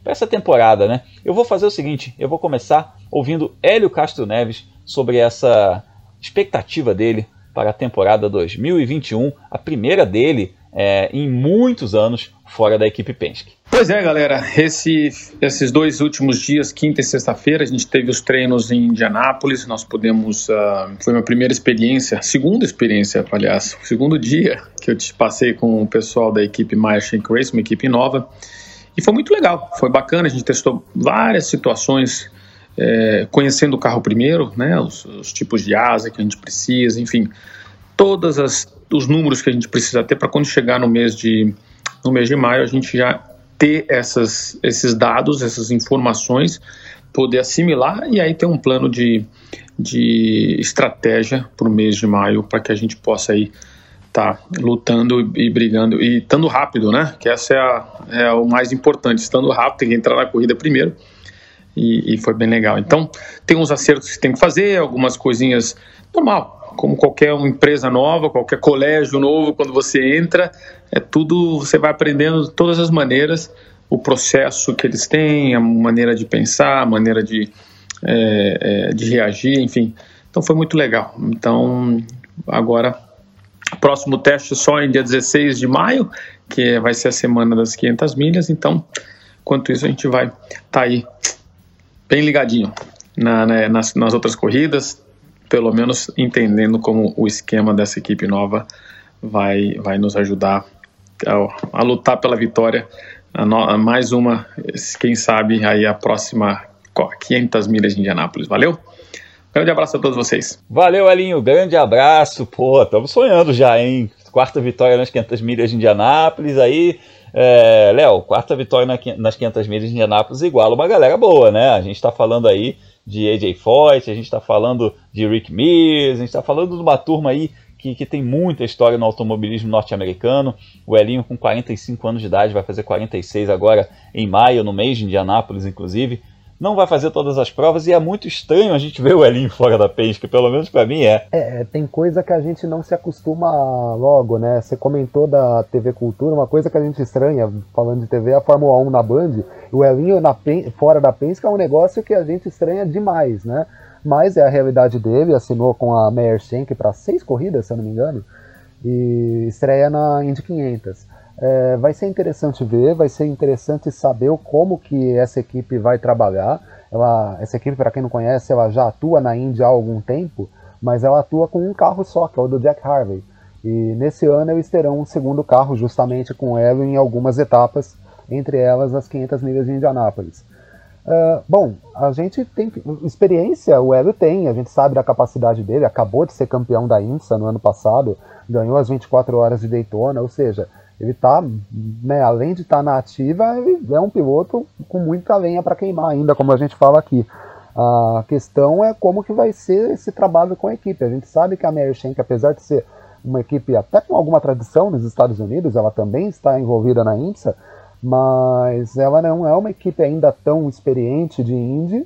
essa temporada. Né? Eu vou fazer o seguinte: eu vou começar ouvindo Hélio Castro Neves sobre essa expectativa dele para a temporada 2021, a primeira dele é, em muitos anos fora da equipe Penske. Pois é, galera. Esse, esses dois últimos dias, quinta e sexta-feira, a gente teve os treinos em Indianápolis. Nós pudemos. Uh, foi minha primeira experiência, segunda experiência, aliás, o segundo dia que eu te passei com o pessoal da equipe Shank Race, uma equipe nova. E foi muito legal, foi bacana. A gente testou várias situações, é, conhecendo o carro primeiro, né, os, os tipos de asa que a gente precisa, enfim, todos os números que a gente precisa ter para quando chegar no mês de no mês de maio a gente já ter essas, esses dados, essas informações, poder assimilar e aí ter um plano de, de estratégia para o mês de maio para que a gente possa aí estar tá lutando e brigando e estando rápido, né? Que essa é, a, é o mais importante, estando rápido, tem que entrar na corrida primeiro. E, e, foi bem legal. Então, tem uns acertos que tem que fazer, algumas coisinhas normal, como qualquer empresa nova, qualquer colégio novo, quando você entra, é tudo, você vai aprendendo de todas as maneiras, o processo que eles têm, a maneira de pensar, a maneira de, é, é, de reagir, enfim. Então foi muito legal. Então, agora, próximo teste só em dia 16 de maio, que vai ser a semana das 500 milhas. Então, enquanto isso, a gente vai estar tá aí bem ligadinho na, né, nas, nas outras corridas, pelo menos entendendo como o esquema dessa equipe nova vai, vai nos ajudar a, a lutar pela vitória. A no, a mais uma, quem sabe, aí a próxima 500 milhas de Indianápolis. Valeu? Grande abraço a todos vocês. Valeu, Elinho. Grande abraço. Pô, estamos sonhando já, hein? Quarta vitória nas 500 milhas de Indianápolis. Aí, é, Léo, quarta vitória nas 500 milhas de Indianápolis iguala uma galera boa, né? A gente está falando aí de AJ Foyt, a gente está falando de Rick Mears, a gente está falando de uma turma aí que, que tem muita história no automobilismo norte-americano. O Elinho, com 45 anos de idade, vai fazer 46 agora em maio, no mês de Indianápolis, inclusive não vai fazer todas as provas e é muito estranho a gente ver o Elinho fora da Penske, pelo menos para mim é. é. tem coisa que a gente não se acostuma logo, né? Você comentou da TV Cultura, uma coisa que a gente estranha, falando de TV, é a Fórmula 1 na Band, o Elinho na fora da Penske é um negócio que a gente estranha demais, né? Mas é a realidade dele, assinou com a Meyer Shank para seis corridas, se eu não me engano, e estreia na Indy 500. É, vai ser interessante ver, vai ser interessante saber como que essa equipe vai trabalhar. Ela, essa equipe, para quem não conhece, ela já atua na Índia há algum tempo, mas ela atua com um carro só, que é o do Jack Harvey. E nesse ano eles terão um segundo carro, justamente com ela em algumas etapas, entre elas as 500 milhas de Indianápolis. Uh, bom, a gente tem experiência, o Hélio tem, a gente sabe da capacidade dele, acabou de ser campeão da IMSA no ano passado, ganhou as 24 horas de Daytona, ou seja, ele tá, né, além de estar tá na ativa, ele é um piloto com muita lenha para queimar ainda, como a gente fala aqui. A questão é como que vai ser esse trabalho com a equipe. A gente sabe que a Mary Shank, apesar de ser uma equipe até com alguma tradição nos Estados Unidos, ela também está envolvida na IMSA, mas ela não é uma equipe ainda tão experiente de Indy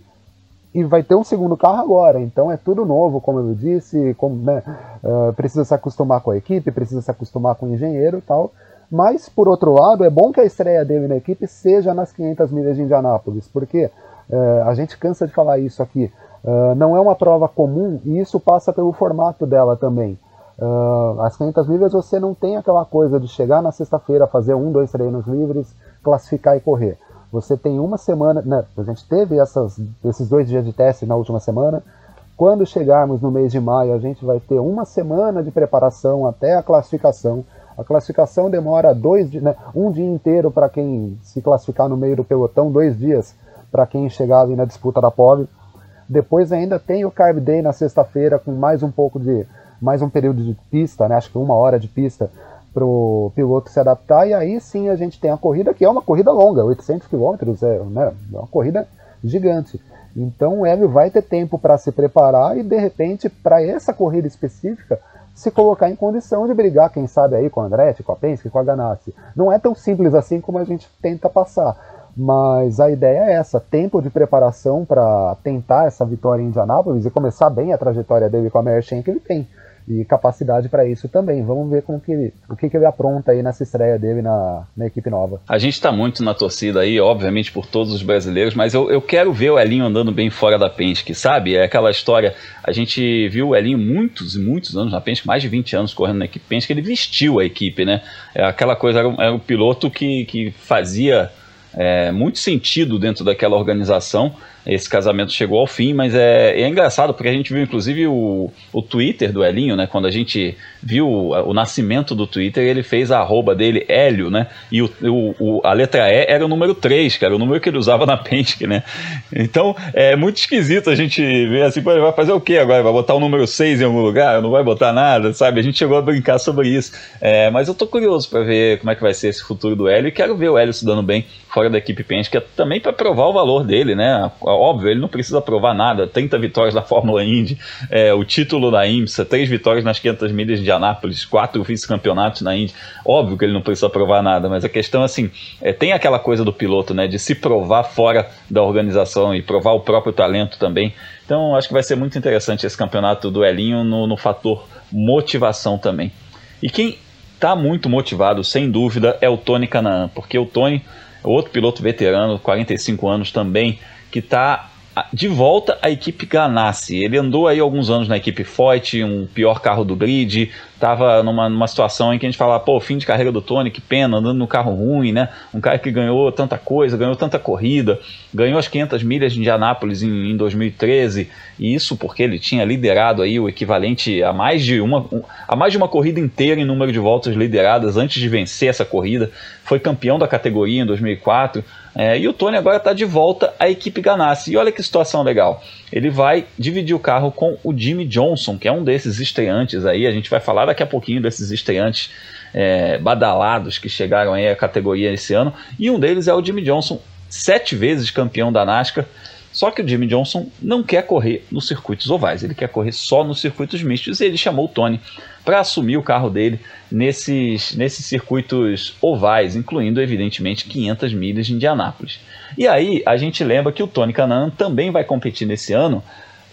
e vai ter um segundo carro agora, então é tudo novo, como eu disse, como, né, uh, precisa se acostumar com a equipe, precisa se acostumar com o engenheiro e tal. Mas, por outro lado, é bom que a estreia dele na equipe seja nas 500 milhas de Indianápolis, porque uh, a gente cansa de falar isso aqui. Uh, não é uma prova comum e isso passa pelo formato dela também. Uh, as 500 milhas você não tem aquela coisa de chegar na sexta-feira, fazer um, dois treinos livres, classificar e correr. Você tem uma semana, né, a gente teve essas, esses dois dias de teste na última semana. Quando chegarmos no mês de maio, a gente vai ter uma semana de preparação até a classificação. A classificação demora dois, né, um dia inteiro para quem se classificar no meio do pelotão, dois dias para quem chegar ali na disputa da pole. Depois ainda tem o Carb Day na sexta-feira com mais um pouco de mais um período de pista, né, acho que uma hora de pista para o piloto se adaptar, e aí sim a gente tem a corrida, que é uma corrida longa, 800 km, é, né, é uma corrida gigante. Então o Hélio vai ter tempo para se preparar e de repente, para essa corrida específica, se colocar em condição de brigar, quem sabe aí com a Andretti, com a Penske, com a Ganassi. Não é tão simples assim como a gente tenta passar, mas a ideia é essa: tempo de preparação para tentar essa vitória em Indianápolis e começar bem a trajetória dele com a Merchen que ele tem e capacidade para isso também. Vamos ver como que o que, que ele apronta aí nessa estreia dele na, na equipe nova. A gente está muito na torcida aí, obviamente, por todos os brasileiros, mas eu, eu quero ver o Elinho andando bem fora da Penske, sabe? É aquela história, a gente viu o Elinho muitos e muitos anos na Penske, mais de 20 anos correndo na equipe Penske, ele vestiu a equipe, né? É aquela coisa, era um, era um piloto que, que fazia é, muito sentido dentro daquela organização esse casamento chegou ao fim, mas é, é engraçado porque a gente viu inclusive o, o Twitter do Elinho, né? Quando a gente viu o, o nascimento do Twitter, ele fez a arroba dele, Hélio, né? E o, o, a letra E era o número 3, que era o número que ele usava na Penske, né? Então é muito esquisito a gente ver assim, vai fazer o quê agora? Vai botar o número 6 em algum lugar? Não vai botar nada, sabe? A gente chegou a brincar sobre isso. É, mas eu tô curioso para ver como é que vai ser esse futuro do Hélio e quero ver o Hélio se dando bem fora da equipe Penske, também para provar o valor dele, né? Óbvio, ele não precisa provar nada. 30 vitórias da Fórmula Indy, é, o título da IMSA, três vitórias nas 500 milhas de Anápolis, quatro vice-campeonatos na Indy. Óbvio que ele não precisa provar nada, mas a questão assim, é, tem aquela coisa do piloto, né, de se provar fora da organização e provar o próprio talento também. Então, acho que vai ser muito interessante esse campeonato do Elinho no, no fator motivação também. E quem está muito motivado, sem dúvida, é o Tony Canaan, porque o Tony, outro piloto veterano, 45 anos também, que está de volta à equipe Ganassi. Ele andou aí alguns anos na equipe Foyt, um pior carro do grid, estava numa, numa situação em que a gente falava, pô, fim de carreira do Tony, que pena, andando no carro ruim, né? Um cara que ganhou tanta coisa, ganhou tanta corrida, ganhou as 500 milhas de Indianápolis em, em 2013, e isso porque ele tinha liderado aí o equivalente a mais de uma a mais de uma corrida inteira em número de voltas lideradas antes de vencer essa corrida, foi campeão da categoria em 2004, é, e o Tony agora está de volta à equipe Ganassi. E olha que situação legal. Ele vai dividir o carro com o Jimmy Johnson, que é um desses estreantes aí. A gente vai falar daqui a pouquinho desses estreantes é, badalados que chegaram aí à categoria esse ano. E um deles é o Jimmy Johnson, sete vezes campeão da NASCAR. Só que o Jimmy Johnson não quer correr nos circuitos ovais, ele quer correr só nos circuitos mistos e ele chamou o Tony para assumir o carro dele nesses, nesses circuitos ovais, incluindo, evidentemente, 500 milhas de Indianápolis. E aí a gente lembra que o Tony Canan também vai competir nesse ano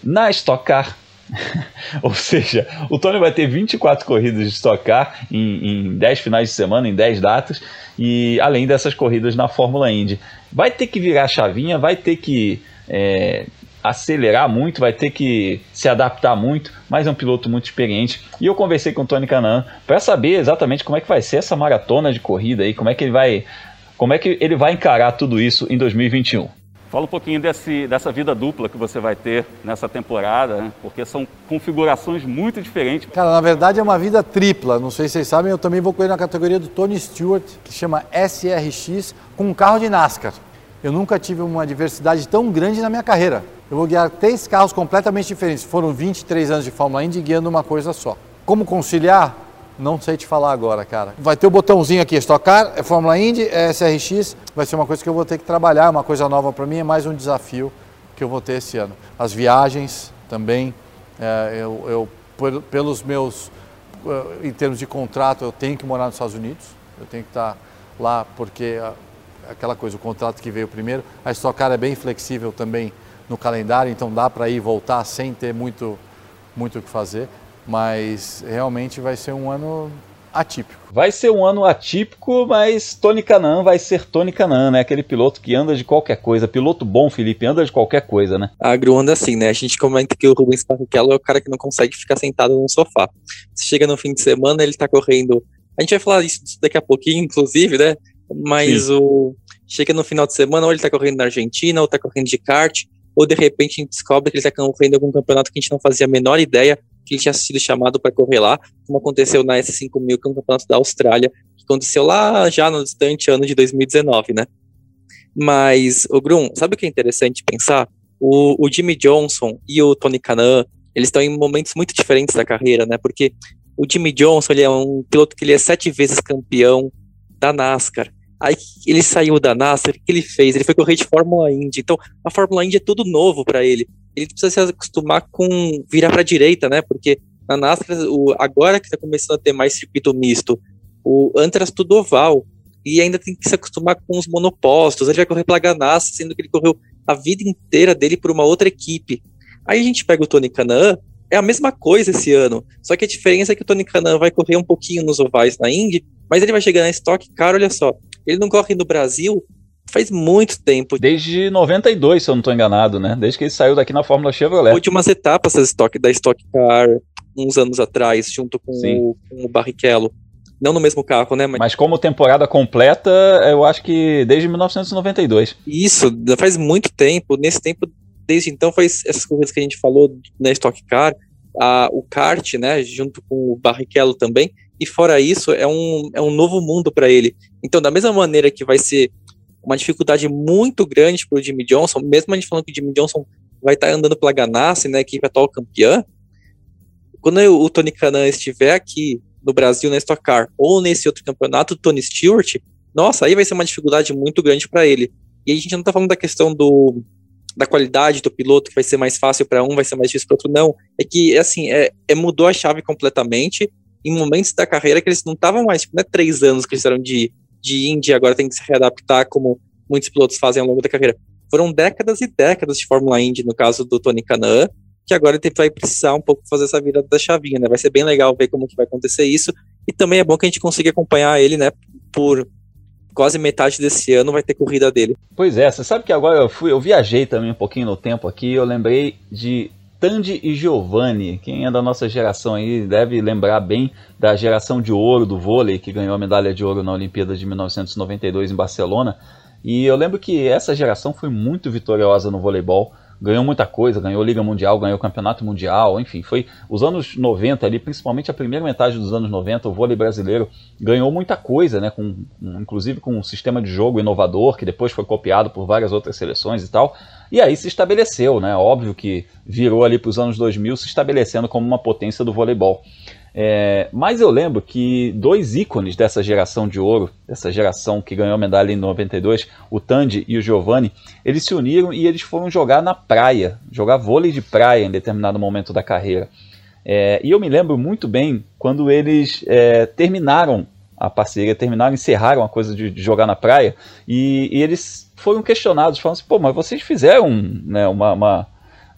na Stock Car. Ou seja, o Tony vai ter 24 corridas de Stock Car em, em 10 finais de semana, em 10 datas, e além dessas corridas na Fórmula Indy. Vai ter que virar a chavinha, vai ter que é, acelerar muito, vai ter que se adaptar muito, mas é um piloto muito experiente. E eu conversei com o Tony Canan para saber exatamente como é que vai ser essa maratona de corrida aí, como é que ele vai, como é que ele vai encarar tudo isso em 2021. Fala um pouquinho desse, dessa vida dupla que você vai ter nessa temporada, né? porque são configurações muito diferentes. Cara, na verdade é uma vida tripla. Não sei se vocês sabem, eu também vou correr na categoria do Tony Stewart, que chama SRX, com um carro de NASCAR. Eu nunca tive uma diversidade tão grande na minha carreira. Eu vou guiar três carros completamente diferentes. Foram 23 anos de Fórmula Indy guiando uma coisa só. Como conciliar? Não sei te falar agora, cara. Vai ter o botãozinho aqui, Stock Car, é Fórmula Indy, é SRX. Vai ser uma coisa que eu vou ter que trabalhar, uma coisa nova para mim, é mais um desafio que eu vou ter esse ano. As viagens também, é, eu, eu pelos meus, eh, em termos de contrato, eu tenho que morar nos Estados Unidos. Eu tenho que estar lá porque aquela coisa, o contrato que veio primeiro. A Stock Car é bem flexível também no calendário, então dá para ir voltar sem ter muito muito o que fazer, mas realmente vai ser um ano atípico. Vai ser um ano atípico, mas Tony Canan vai ser Tony Canan, né? Aquele piloto que anda de qualquer coisa. Piloto bom, Felipe, anda de qualquer coisa, né? A Gru anda assim, né? A gente comenta que o Rubens Barrichello é o cara que não consegue ficar sentado no sofá. Se chega no fim de semana, ele tá correndo. A gente vai falar isso daqui a pouquinho, inclusive, né? Mas Sim. o. Chega no final de semana, ou ele tá correndo na Argentina, ou tá correndo de kart, ou de repente a gente descobre que ele tá correndo algum campeonato que a gente não fazia a menor ideia que ele tinha sido chamado para correr lá, como aconteceu na S5000, que é um campeonato da Austrália, que aconteceu lá já no distante ano de 2019, né? Mas, o Grum, sabe o que é interessante pensar? O, o Jimmy Johnson e o Tony Canan, eles estão em momentos muito diferentes da carreira, né? Porque o Jimmy Johnson, ele é um piloto que ele é sete vezes campeão da NASCAR. Aí ele saiu da NASCAR, o que ele fez? Ele foi correr de Fórmula Indy. Então, a Fórmula Indy é tudo novo para ele ele precisa se acostumar com virar para a direita, né? Porque na NASCAR, o, agora que está começando a ter mais circuito misto, o Antras tudo oval, e ainda tem que se acostumar com os monopostos. Ele vai correr pela Ganassi, sendo que ele correu a vida inteira dele por uma outra equipe. Aí a gente pega o Tony Canan, é a mesma coisa esse ano, só que a diferença é que o Tony Canan vai correr um pouquinho nos ovais na Indy, mas ele vai chegar na Stock Car, olha só, ele não corre no Brasil faz muito tempo. Desde 92, se eu não estou enganado, né? Desde que ele saiu daqui na Fórmula Chevrolet. Foi umas etapas da Stock, da Stock Car uns anos atrás, junto com, o, com o Barrichello. Não no mesmo carro, né? Mas... Mas... como temporada completa, eu acho que desde 1992. Isso, faz muito tempo. Nesse tempo, desde então, faz essas corridas que a gente falou na Stock Car, a, o kart, né, junto com o Barrichello também. E fora isso, é um, é um novo mundo para ele. Então, da mesma maneira que vai ser uma dificuldade muito grande para o Jimmy Johnson, mesmo a gente falando que o Jimmy Johnson vai estar tá andando pela Ganassi, né, equipe atual campeã, quando o Tony Canan estiver aqui no Brasil na Stock Car ou nesse outro campeonato, Tony Stewart, nossa, aí vai ser uma dificuldade muito grande para ele. E a gente não está falando da questão do, da qualidade do piloto, que vai ser mais fácil para um, vai ser mais difícil para outro, não. É que, assim, é, é, mudou a chave completamente em momentos da carreira que eles não estavam mais, tipo, não é três anos que eles eram de de Indy, agora tem que se readaptar como muitos pilotos fazem ao longo da carreira. Foram décadas e décadas de Fórmula Indy, no caso do Tony Canan, que agora ele vai precisar um pouco fazer essa virada da chavinha, né? Vai ser bem legal ver como que vai acontecer isso, e também é bom que a gente consiga acompanhar ele, né, por quase metade desse ano vai ter corrida dele. Pois é, você sabe que agora eu fui, eu viajei também um pouquinho no tempo aqui, eu lembrei de Tandy e Giovanni. Quem é da nossa geração aí deve lembrar bem da geração de ouro do vôlei, que ganhou a medalha de ouro na Olimpíada de 1992 em Barcelona. E eu lembro que essa geração foi muito vitoriosa no voleibol ganhou muita coisa, ganhou Liga Mundial, ganhou Campeonato Mundial, enfim, foi os anos 90 ali, principalmente a primeira metade dos anos 90, o vôlei brasileiro ganhou muita coisa, né, com, inclusive com um sistema de jogo inovador, que depois foi copiado por várias outras seleções e tal, e aí se estabeleceu, né, óbvio que virou ali para os anos 2000 se estabelecendo como uma potência do voleibol. É, mas eu lembro que dois ícones dessa geração de ouro, dessa geração que ganhou a medalha em 92, o Tandy e o Giovanni, eles se uniram e eles foram jogar na praia, jogar vôlei de praia em determinado momento da carreira. É, e eu me lembro muito bem quando eles é, terminaram a parceria, terminaram, encerraram a coisa de, de jogar na praia, e, e, eles foram questionados, falando assim, pô, mas vocês fizeram né, uma, uma,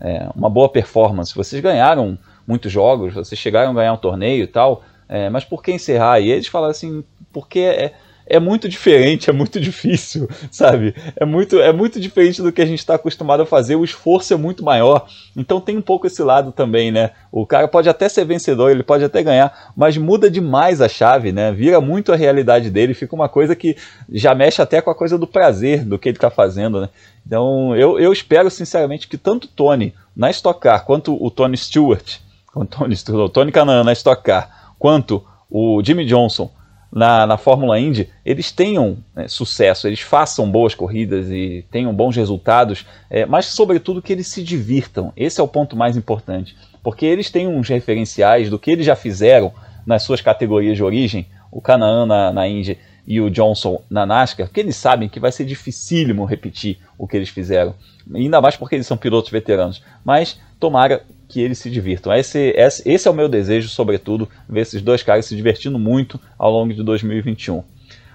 é, uma boa performance, vocês ganharam muitos jogos, vocês chegaram a ganhar um torneio e tal, é, mas por que encerrar? E eles falaram assim, porque é, é muito diferente, é muito difícil, sabe? É muito, é muito diferente do que a gente está acostumado a fazer, o esforço é muito maior. Então tem um pouco esse lado também, né? O cara pode até ser vencedor, ele pode até ganhar, mas muda demais a chave, né? Vira muito a realidade dele, fica uma coisa que já mexe até com a coisa do prazer do que ele está fazendo, né? Então eu, eu espero sinceramente que tanto Tony na Stock Car quanto o Tony Stewart o Tony, o Tony Canan na Stock Car, quanto o Jimmy Johnson na, na Fórmula Indy, eles tenham né, sucesso, eles façam boas corridas e tenham bons resultados, é, mas sobretudo que eles se divirtam. Esse é o ponto mais importante, porque eles têm uns referenciais do que eles já fizeram nas suas categorias de origem, o Canaan na, na Indy e o Johnson na NASCAR, porque eles sabem que vai ser dificílimo repetir o que eles fizeram, ainda mais porque eles são pilotos veteranos. Mas tomara que eles se divirtam. Esse, esse, esse é o meu desejo, sobretudo, ver esses dois caras se divertindo muito ao longo de 2021.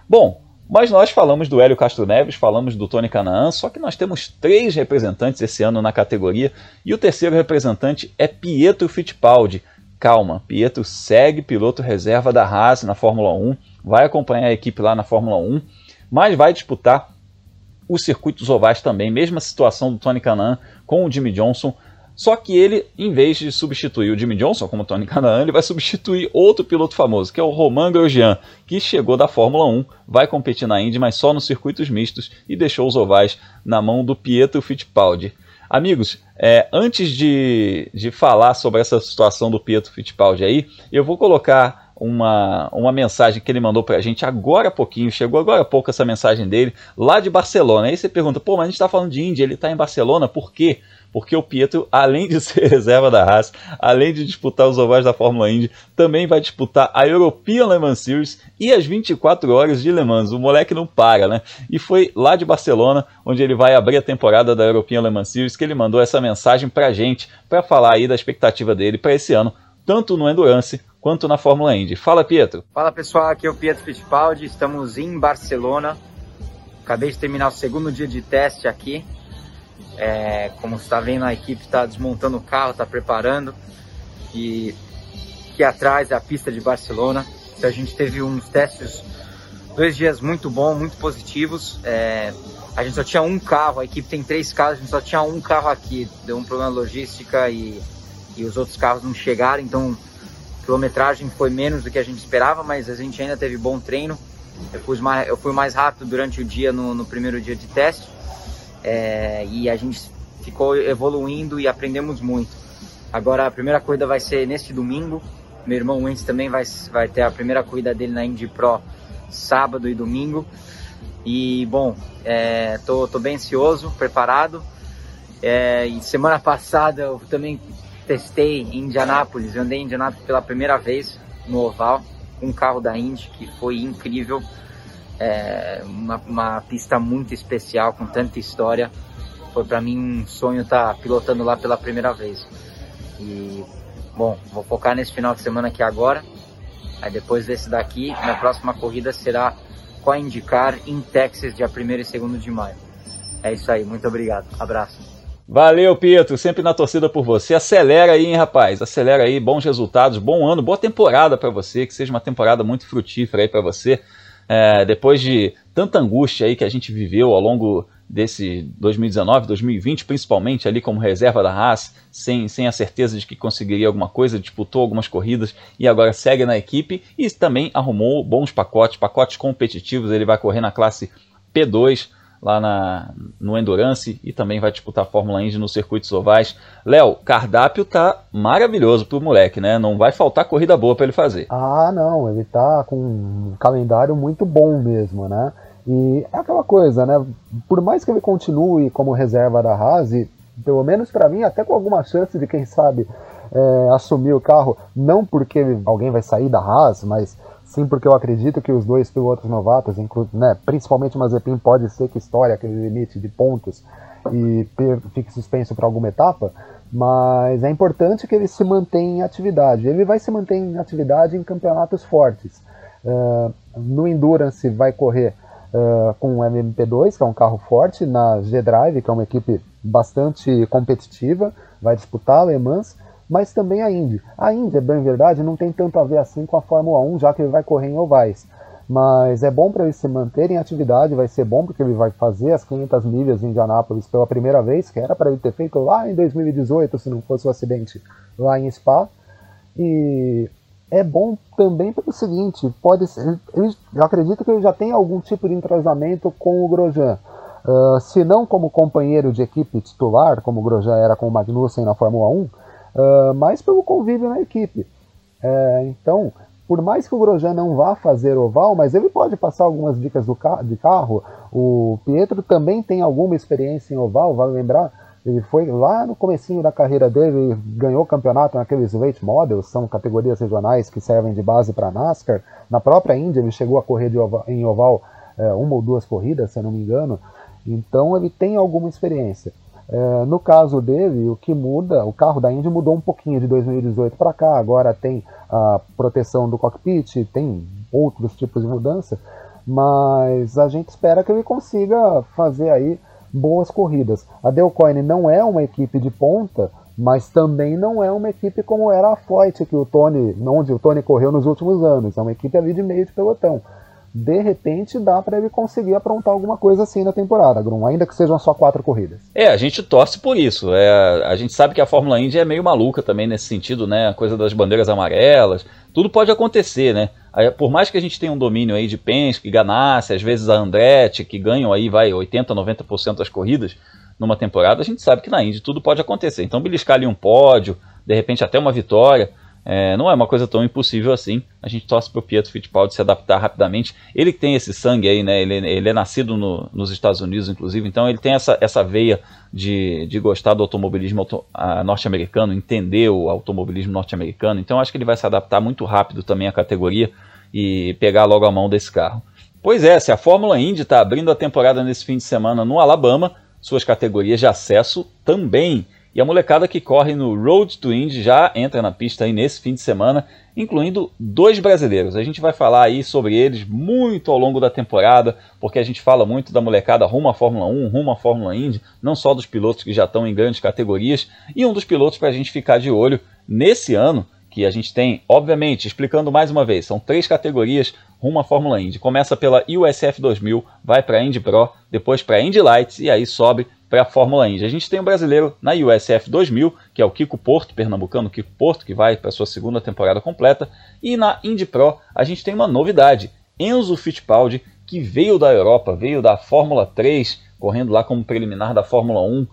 Bom, Mas nós falamos do Hélio Castro Neves, falamos do Tony Canaan, só que nós temos três representantes esse ano na categoria e o terceiro representante é Pietro Fittipaldi. Calma, Pietro segue piloto reserva da Haas na Fórmula 1, vai acompanhar a equipe lá na Fórmula 1, mas vai disputar os circuitos ovais também, mesma situação do Tony Canaan com o Jimmy Johnson. Só que ele, em vez de substituir o Jimmy Johnson como Tony Canaan, ele vai substituir outro piloto famoso, que é o Romain Grosjean, que chegou da Fórmula 1, vai competir na Indy, mas só nos circuitos mistos e deixou os ovais na mão do Pietro Fittipaldi. Amigos, é, antes de, de falar sobre essa situação do Pietro Fittipaldi aí, eu vou colocar uma, uma mensagem que ele mandou pra gente agora há pouquinho, chegou agora há pouco essa mensagem dele, lá de Barcelona. Aí você pergunta, pô, mas a gente tá falando de Índia, ele tá em Barcelona, por quê? Porque o Pietro, além de ser reserva da Haas, além de disputar os ovais da Fórmula Indy, também vai disputar a European Le Mans Series e as 24 horas de Le Mans. O moleque não para, né? E foi lá de Barcelona, onde ele vai abrir a temporada da European Le Mans Series, que ele mandou essa mensagem pra gente, para falar aí da expectativa dele para esse ano, tanto no Endurance quanto na Fórmula Indy. Fala, Pietro. Fala, pessoal, aqui é o Pietro Fittipaldi, estamos em Barcelona. Acabei de terminar o segundo dia de teste aqui é, como você está vendo, a equipe está desmontando o carro, está preparando. E aqui atrás é a pista de Barcelona. A gente teve uns testes, dois dias muito bons, muito positivos. É, a gente só tinha um carro, a equipe tem três carros, a gente só tinha um carro aqui. Deu um problema logística e, e os outros carros não chegaram, então a quilometragem foi menos do que a gente esperava, mas a gente ainda teve bom treino. Eu fui mais, eu fui mais rápido durante o dia no, no primeiro dia de teste é, e a gente ficou evoluindo e aprendemos muito. Agora a primeira corrida vai ser neste domingo. Meu irmão Wentz também vai, vai ter a primeira corrida dele na Indy Pro sábado e domingo. E bom, é, tô, tô bem ansioso, preparado. É, e semana passada eu também testei em Indianápolis. Eu andei em Indianápolis pela primeira vez no oval com um carro da Indy que foi incrível. É uma, uma pista muito especial, com tanta história. Foi para mim um sonho estar tá pilotando lá pela primeira vez. E, bom, vou focar nesse final de semana aqui agora. Aí depois desse daqui, minha próxima corrida será com a Indicar em Texas, dia 1 e 2 de maio. É isso aí, muito obrigado. Abraço. Valeu, Pietro, sempre na torcida por você. Acelera aí, hein, rapaz. Acelera aí, bons resultados, bom ano, boa temporada para você, que seja uma temporada muito frutífera aí para você é, depois de tanta angústia aí que a gente viveu ao longo desse 2019, 2020, principalmente ali como reserva da Haas, sem, sem a certeza de que conseguiria alguma coisa, disputou algumas corridas e agora segue na equipe e também arrumou bons pacotes, pacotes competitivos, ele vai correr na classe P2, lá na, no Endurance e também vai disputar a Fórmula Indy nos circuitos ovais. Léo, cardápio tá maravilhoso pro moleque, né? Não vai faltar corrida boa para ele fazer. Ah, não, ele tá com um calendário muito bom mesmo, né? E é aquela coisa, né? Por mais que ele continue como reserva da Haas, pelo menos para mim, até com alguma chance de, quem sabe, é, assumir o carro, não porque alguém vai sair da Haas, mas Sim, porque eu acredito que os dois pilotos novatos, né, principalmente o Mazepin, pode ser que história aquele limite de pontos e fique suspenso para alguma etapa, mas é importante que ele se mantenha em atividade. Ele vai se manter em atividade em campeonatos fortes. Uh, no Endurance vai correr uh, com o MP2, que é um carro forte, na G-Drive, que é uma equipe bastante competitiva, vai disputar Le Mans, mas também a Indy. A Indy, é bem verdade, não tem tanto a ver assim com a Fórmula 1, já que ele vai correr em ovais. Mas é bom para ele se manter em atividade, vai ser bom porque ele vai fazer as 500 milhas em Indianápolis pela primeira vez, que era para ele ter feito lá em 2018, se não fosse o acidente lá em Spa. E é bom também pelo seguinte, pode ser, eu acredito que ele já tem algum tipo de entrosamento com o Grosjean. Uh, se não como companheiro de equipe titular, como o Grosjean era com o Magnussen na Fórmula 1, uh, mas pelo convívio na equipe. É, então, por mais que o Grosjean não vá fazer oval, mas ele pode passar algumas dicas ca de carro. O Pietro também tem alguma experiência em oval, vale lembrar. Ele foi lá no comecinho da carreira dele, ganhou campeonato naqueles late models, são categorias regionais que servem de base para NASCAR. Na própria Índia ele chegou a correr oval, em oval é, uma ou duas corridas, se eu não me engano. Então ele tem alguma experiência. É, no caso dele, o que muda, o carro da Indy mudou um pouquinho de 2018 para cá, agora tem a proteção do cockpit, tem outros tipos de mudança, mas a gente espera que ele consiga fazer aí boas corridas. A Delcoin não é uma equipe de ponta, mas também não é uma equipe como era a Foyt que o Tony, onde o Tony correu nos últimos anos. É uma equipe ali de meio de pelotão de repente dá para ele conseguir aprontar alguma coisa assim na temporada, Grum, ainda que sejam só quatro corridas. É, a gente torce por isso. É, a gente sabe que a Fórmula Indy é meio maluca também nesse sentido, né? A coisa das bandeiras amarelas, tudo pode acontecer, né? Por mais que a gente tenha um domínio aí de Penske, Ganassi, às vezes a Andretti, que ganham aí vai 80, 90% das corridas numa temporada, a gente sabe que na Indy tudo pode acontecer. Então beliscar ali um pódio, de repente até uma vitória, é, não é uma coisa tão impossível assim. A gente torce para o Pietro Fittipaldi se adaptar rapidamente. Ele tem esse sangue aí, né? Ele, ele é nascido no, nos Estados Unidos, inclusive, então ele tem essa, essa veia de, de gostar do automobilismo auto, norte-americano, entender o automobilismo norte-americano. Então acho que ele vai se adaptar muito rápido também à categoria e pegar logo a mão desse carro. Pois é, se a Fórmula Indy está abrindo a temporada nesse fim de semana no Alabama, suas categorias de acesso também e a molecada que corre no Road to Indy já entra na pista aí nesse fim de semana, incluindo dois brasileiros. A gente vai falar aí sobre eles muito ao longo da temporada, porque a gente fala muito da molecada rumo à Fórmula 1, rumo à Fórmula Indy, não só dos pilotos que já estão em grandes categorias, e um dos pilotos para a gente ficar de olho nesse ano, que a gente tem, obviamente, explicando mais uma vez, são três categorias rumo à Fórmula Indy. Começa pela USF 2000, vai para a Indy Pro, depois para a Indy Lights e aí sobe para a Fórmula Indy. A gente tem um brasileiro na USF 2000, que é o Kiko Porto, pernambucano Kiko Porto, que vai para sua segunda temporada completa. E na Indy Pro a gente tem uma novidade, Enzo Fittipaldi, que veio da Europa, veio da Fórmula 3, correndo lá como preliminar da Fórmula 1,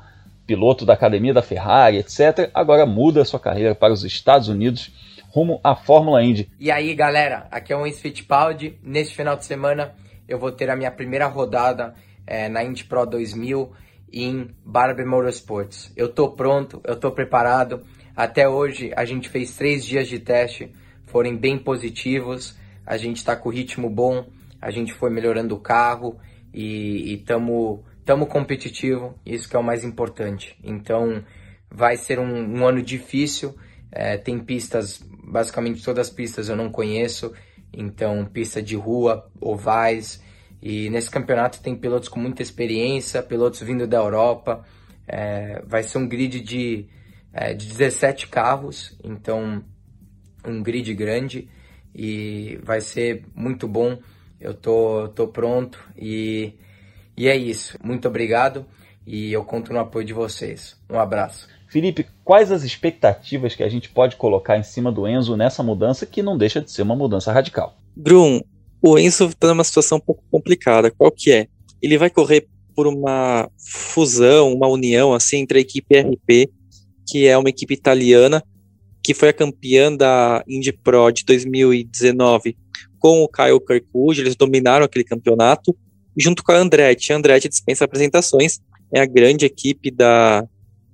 piloto da academia da Ferrari, etc. Agora muda sua carreira para os Estados Unidos rumo à Fórmula Indy. E aí, galera, aqui é o Enzo Fittipaldi. Neste final de semana eu vou ter a minha primeira rodada é, na Indy Pro 2000 em Barber Motorsports. Eu tô pronto, eu tô preparado. Até hoje a gente fez três dias de teste, foram bem positivos. A gente está com ritmo bom, a gente foi melhorando o carro e estamos tamo competitivo, isso que é o mais importante. Então vai ser um, um ano difícil. É, tem pistas, basicamente todas as pistas eu não conheço, então pista de rua, ovais, e nesse campeonato tem pilotos com muita experiência, pilotos vindo da Europa. É, vai ser um grid de, é, de 17 carros, então um grid grande e vai ser muito bom. Eu tô, tô pronto e, e é isso. Muito obrigado e eu conto no apoio de vocês. Um abraço. Felipe, quais as expectativas que a gente pode colocar em cima do Enzo nessa mudança que não deixa de ser uma mudança radical? Brum, o Enzo está numa situação um pouco complicada. Qual que é? Ele vai correr por uma fusão, uma união assim entre a equipe RP, que é uma equipe italiana, que foi a campeã da Indy Pro de 2019 com o Kyle Kirkwood, eles dominaram aquele campeonato, junto com a Andretti. A Andretti dispensa apresentações, é a grande equipe da,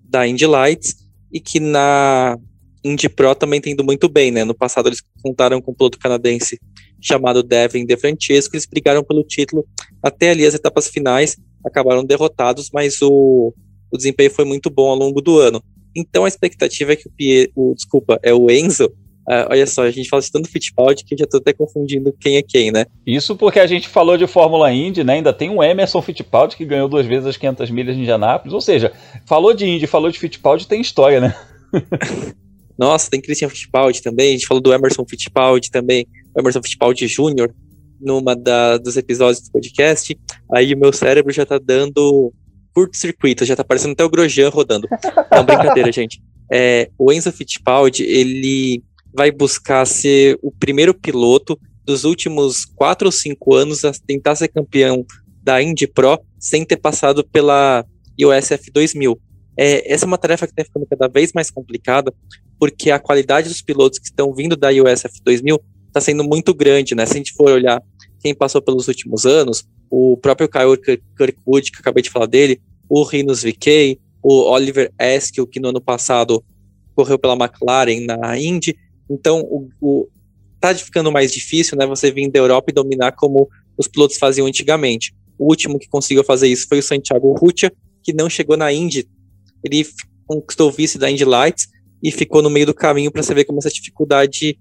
da Indy Lights, e que na Indy Pro também tem indo muito bem, né? No passado eles contaram com o piloto canadense chamado Devin De Francesco, eles brigaram pelo título até ali as etapas finais, acabaram derrotados, mas o, o desempenho foi muito bom ao longo do ano. Então a expectativa é que o, Pie, o desculpa, é o Enzo, uh, olha só, a gente fala tanto Fittipaldi que eu já estou até confundindo quem é quem, né? Isso porque a gente falou de Fórmula Indy, né? Ainda tem o Emerson Fittipaldi que ganhou duas vezes as 500 milhas de Indianápolis, ou seja, falou de Indy, falou de Fittipaldi, tem história, né? Nossa, tem Christian Fittipaldi também, a gente falou do Emerson Fittipaldi também Emerson Fittipaldi Jr., numa da, dos episódios do podcast, aí o meu cérebro já tá dando curto-circuito, já tá parecendo até o Grosjean rodando. Não, brincadeira, gente. É, o Enzo Fittipaldi, ele vai buscar ser o primeiro piloto dos últimos quatro ou cinco anos a tentar ser campeão da Indy Pro sem ter passado pela USF 2000. É, essa é uma tarefa que está ficando cada vez mais complicada, porque a qualidade dos pilotos que estão vindo da USF 2000 está sendo muito grande, né? Se a gente for olhar quem passou pelos últimos anos, o próprio Kyle Kirkwood, que acabei de falar dele, o Rinos VK, o Oliver Askew, que no ano passado correu pela McLaren na Indy. Então, o, o, tá ficando mais difícil, né? Você vir da Europa e dominar como os pilotos faziam antigamente. O último que conseguiu fazer isso foi o Santiago Rutia, que não chegou na Indy. Ele conquistou o vice da Indy Lights e ficou no meio do caminho para você ver como essa dificuldade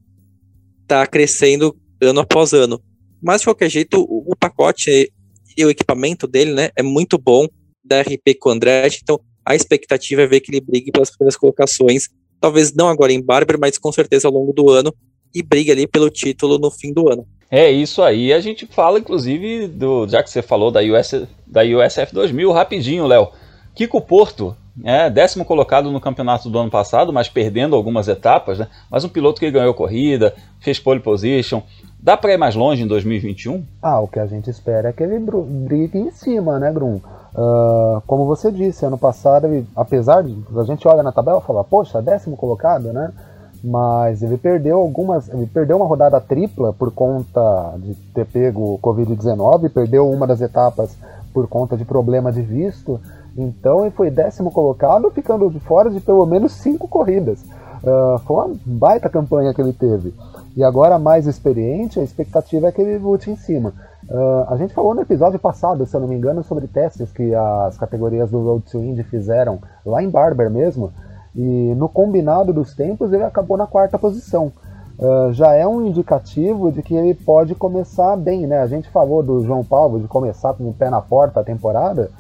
está crescendo ano após ano. Mas, de qualquer jeito, o, o pacote e o equipamento dele né, é muito bom da RP com o Andretti, então a expectativa é ver que ele brigue pelas primeiras colocações, talvez não agora em Barber, mas com certeza ao longo do ano, e brigue ali pelo título no fim do ano. É isso aí, a gente fala inclusive do, já que você falou da, US, da USF 2000, rapidinho, Léo. Kiko Porto, é, décimo colocado no campeonato do ano passado, mas perdendo algumas etapas, né? Mas um piloto que ganhou corrida, fez pole position. Dá para ir mais longe em 2021? Ah, o que a gente espera é que ele brigue em cima, né, Grum? Uh, como você disse, ano passado, ele, apesar de a gente olha na tabela e fala, poxa, décimo colocado, né? Mas ele perdeu algumas. Ele perdeu uma rodada tripla por conta de ter pego o Covid-19, perdeu uma das etapas por conta de problema de visto. Então ele foi décimo colocado, ficando de fora de pelo menos cinco corridas. Uh, foi uma baita campanha que ele teve. E agora, mais experiente, a expectativa é que ele lute em cima. Uh, a gente falou no episódio passado, se eu não me engano, sobre testes que as categorias do Road to Indy fizeram lá em Barber mesmo. E no combinado dos tempos ele acabou na quarta posição. Uh, já é um indicativo de que ele pode começar bem, né? A gente falou do João Paulo de começar com o pé na porta a temporada.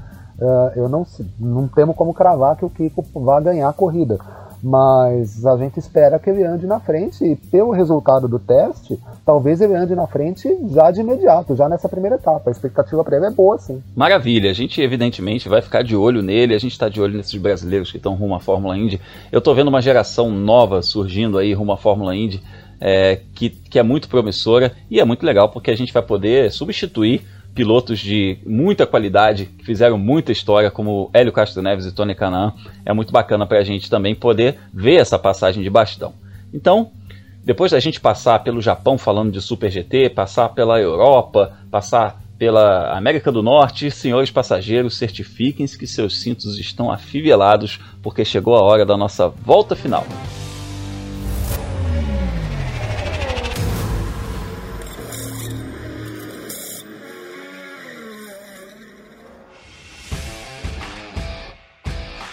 Uh, eu não, não temo como cravar que o Kiko vá ganhar a corrida. Mas a gente espera que ele ande na frente e pelo resultado do teste, talvez ele ande na frente já de imediato, já nessa primeira etapa. A expectativa para ele é boa, sim. Maravilha, a gente evidentemente vai ficar de olho nele, a gente está de olho nesses brasileiros que estão rumo à Fórmula Indy. Eu estou vendo uma geração nova surgindo aí rumo à Fórmula Indy. É, que, que é muito promissora e é muito legal porque a gente vai poder substituir pilotos de muita qualidade, que fizeram muita história, como Hélio Castro Neves e Tony Canaan. É muito bacana para a gente também poder ver essa passagem de bastão. Então, depois da gente passar pelo Japão falando de Super GT, passar pela Europa, passar pela América do Norte, senhores passageiros, certifiquem-se que seus cintos estão afivelados, porque chegou a hora da nossa volta final.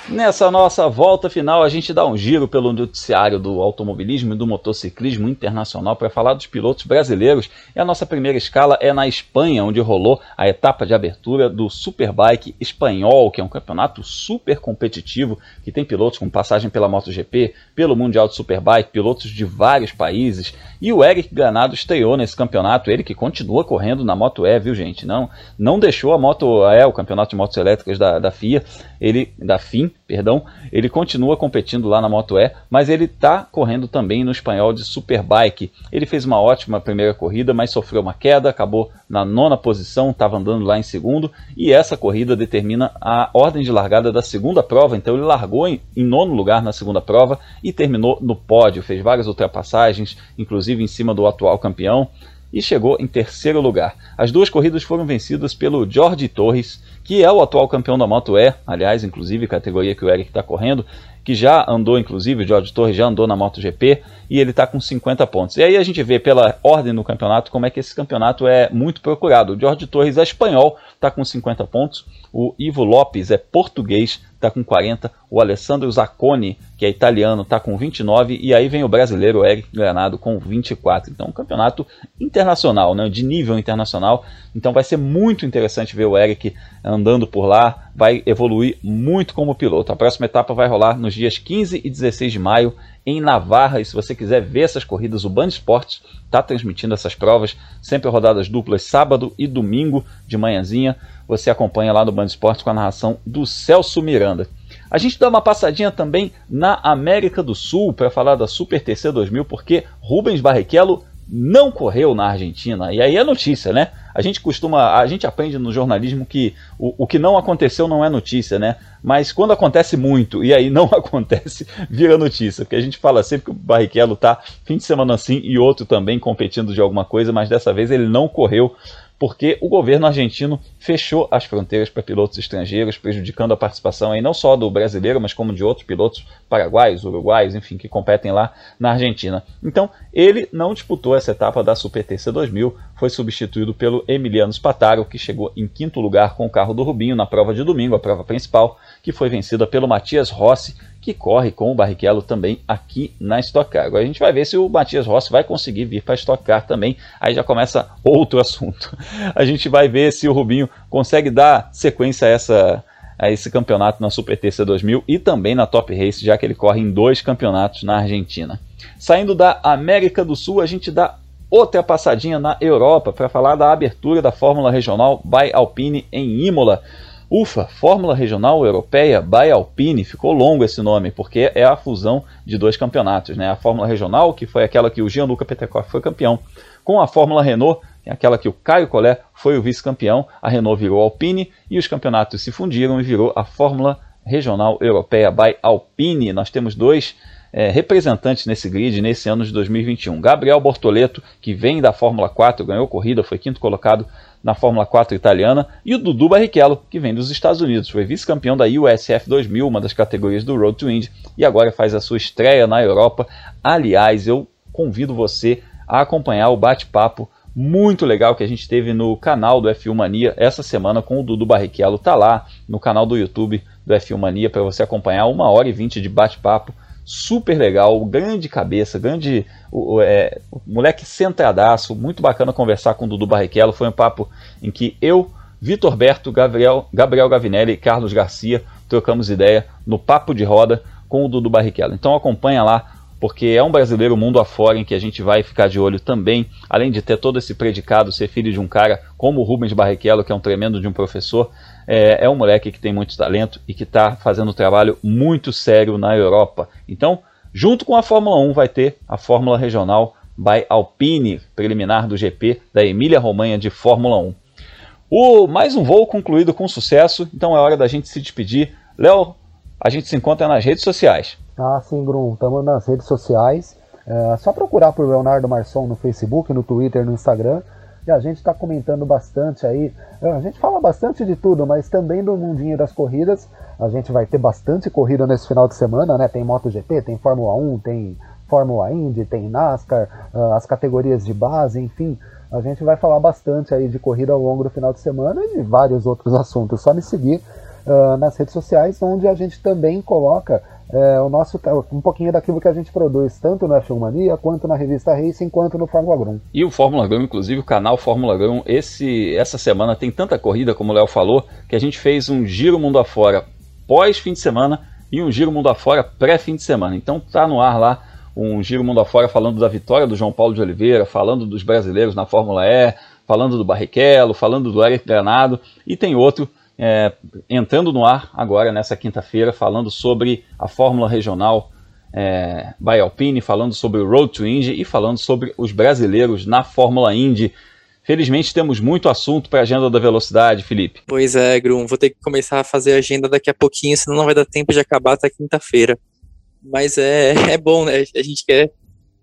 Nessa nossa volta final, a gente dá um giro pelo noticiário do automobilismo e do motociclismo internacional para falar dos pilotos brasileiros. E a nossa primeira escala é na Espanha, onde rolou a etapa de abertura do Superbike espanhol, que é um campeonato super competitivo, que tem pilotos com passagem pela MotoGP, pelo Mundial de Superbike, pilotos de vários países. E o Eric Granado estreou nesse campeonato, ele que continua correndo na Moto E, viu gente? Não, não deixou a Moto E, o campeonato de motos elétricas da, da FIA, ele da FIM, perdão, ele continua competindo lá na Moto E, mas ele está correndo também no espanhol de Superbike. Ele fez uma ótima primeira corrida, mas sofreu uma queda, acabou na nona posição, estava andando lá em segundo, e essa corrida determina a ordem de largada da segunda prova, então ele largou em, em nono lugar na segunda prova e terminou no pódio, fez várias ultrapassagens, inclusive em cima do atual campeão e chegou em terceiro lugar. As duas corridas foram vencidas pelo Jorge Torres, que é o atual campeão da Moto E, aliás, inclusive categoria que o Eric está correndo, que já andou, inclusive, o Jorge Torres já andou na MotoGP e ele está com 50 pontos. E aí a gente vê pela ordem do campeonato como é que esse campeonato é muito procurado. O Jorge Torres é espanhol, está com 50 pontos. O Ivo Lopes é português, está com 40. O Alessandro Zacconi, que é italiano, está com 29. E aí vem o brasileiro Eric Granado com 24. Então, um campeonato internacional, né, de nível internacional. Então, vai ser muito interessante ver o Eric andando por lá. Vai evoluir muito como piloto. A próxima etapa vai rolar nos dias 15 e 16 de maio em Navarra. E se você quiser ver essas corridas, o Band Esportes está transmitindo essas provas, sempre rodadas duplas, sábado e domingo de manhãzinha. Você acompanha lá no Band Esportes com a narração do Celso Miranda. A gente dá uma passadinha também na América do Sul para falar da Super TC 2000, porque Rubens Barrichello não correu na Argentina. E aí é notícia, né? A gente costuma, a gente aprende no jornalismo que o, o que não aconteceu não é notícia, né? Mas quando acontece muito e aí não acontece, vira notícia. Porque a gente fala sempre que o Barrichello tá fim de semana assim e outro também competindo de alguma coisa, mas dessa vez ele não correu porque o governo argentino fechou as fronteiras para pilotos estrangeiros, prejudicando a participação aí não só do brasileiro, mas como de outros pilotos paraguaios, uruguaios, enfim, que competem lá na Argentina. Então, ele não disputou essa etapa da Super TC 2000, foi substituído pelo Emiliano Spataro, que chegou em quinto lugar com o carro do Rubinho na prova de domingo, a prova principal, que foi vencida pelo Matias Rossi, que corre com o Barrichello também aqui na Stock Car. Agora a gente vai ver se o Matias Rossi vai conseguir vir para a Stock Car também. Aí já começa outro assunto. A gente vai ver se o Rubinho consegue dar sequência a essa a esse campeonato na Super TC 2000 e também na Top Race, já que ele corre em dois campeonatos na Argentina. Saindo da América do Sul, a gente dá outra passadinha na Europa para falar da abertura da Fórmula Regional by Alpine em Imola. Ufa, Fórmula Regional Europeia by Alpine, ficou longo esse nome, porque é a fusão de dois campeonatos, né? A Fórmula Regional, que foi aquela que o Gianluca Petekoff foi campeão, com a Fórmula Renault, aquela que o Caio Collet foi o vice-campeão, a Renault virou Alpine e os campeonatos se fundiram e virou a Fórmula Regional Europeia by Alpine. Nós temos dois é, representantes nesse grid nesse ano de 2021. Gabriel Bortoleto, que vem da Fórmula 4, ganhou corrida, foi quinto colocado na Fórmula 4 italiana, e o Dudu Barrichello, que vem dos Estados Unidos, foi vice-campeão da USF 2000, uma das categorias do Road to Indy, e agora faz a sua estreia na Europa. Aliás, eu convido você a acompanhar o bate-papo muito legal que a gente teve no canal do F1 Mania essa semana com o Dudu Barrichello. Tá lá no canal do YouTube do F1 Mania para você acompanhar uma hora e vinte de bate-papo super legal, grande cabeça, grande o, é, moleque centradaço, muito bacana conversar com o Dudu Barrichello. Foi um papo em que eu, Vitor Berto, Gabriel, Gabriel Gavinelli e Carlos Garcia trocamos ideia no papo de roda com o Dudu Barrichello. Então acompanha lá porque é um brasileiro mundo afora em que a gente vai ficar de olho também, além de ter todo esse predicado, ser filho de um cara como o Rubens Barrichello, que é um tremendo de um professor, é, é um moleque que tem muito talento e que está fazendo um trabalho muito sério na Europa. Então, junto com a Fórmula 1, vai ter a Fórmula Regional by Alpine, preliminar do GP da Emília Romanha de Fórmula 1. O, mais um voo concluído com sucesso, então é hora da gente se despedir. Léo, a gente se encontra nas redes sociais. Ah, sim, Bruno. Estamos nas redes sociais. É só procurar por Leonardo Marçom no Facebook, no Twitter, no Instagram. E a gente está comentando bastante aí. É, a gente fala bastante de tudo, mas também do mundinho das corridas. A gente vai ter bastante corrida nesse final de semana, né? Tem MotoGP, tem Fórmula 1, tem Fórmula Indy, tem NASCAR, ah, as categorias de base, enfim. A gente vai falar bastante aí de corrida ao longo do final de semana e de vários outros assuntos. Só me seguir uh, nas redes sociais, onde a gente também coloca é, o nosso um pouquinho daquilo que a gente produz tanto na F1 Mania quanto na revista Racing quanto no Fórmula Grum. E o Fórmula Grum, inclusive o canal Fórmula Grum, esse essa semana tem tanta corrida como o Léo falou que a gente fez um giro mundo afora pós fim de semana e um giro mundo afora pré fim de semana. Então tá no ar lá um giro mundo afora falando da vitória do João Paulo de Oliveira, falando dos brasileiros na Fórmula E, falando do Barrichello, falando do Eric Granado e tem outro é, entrando no ar agora nessa quinta-feira, falando sobre a Fórmula Regional é, by Alpine, falando sobre o Road to Indy e falando sobre os brasileiros na Fórmula Indy. Felizmente temos muito assunto para a agenda da velocidade, Felipe. Pois é, Grum, vou ter que começar a fazer a agenda daqui a pouquinho, senão não vai dar tempo de acabar até quinta-feira. Mas é, é bom, né? A gente quer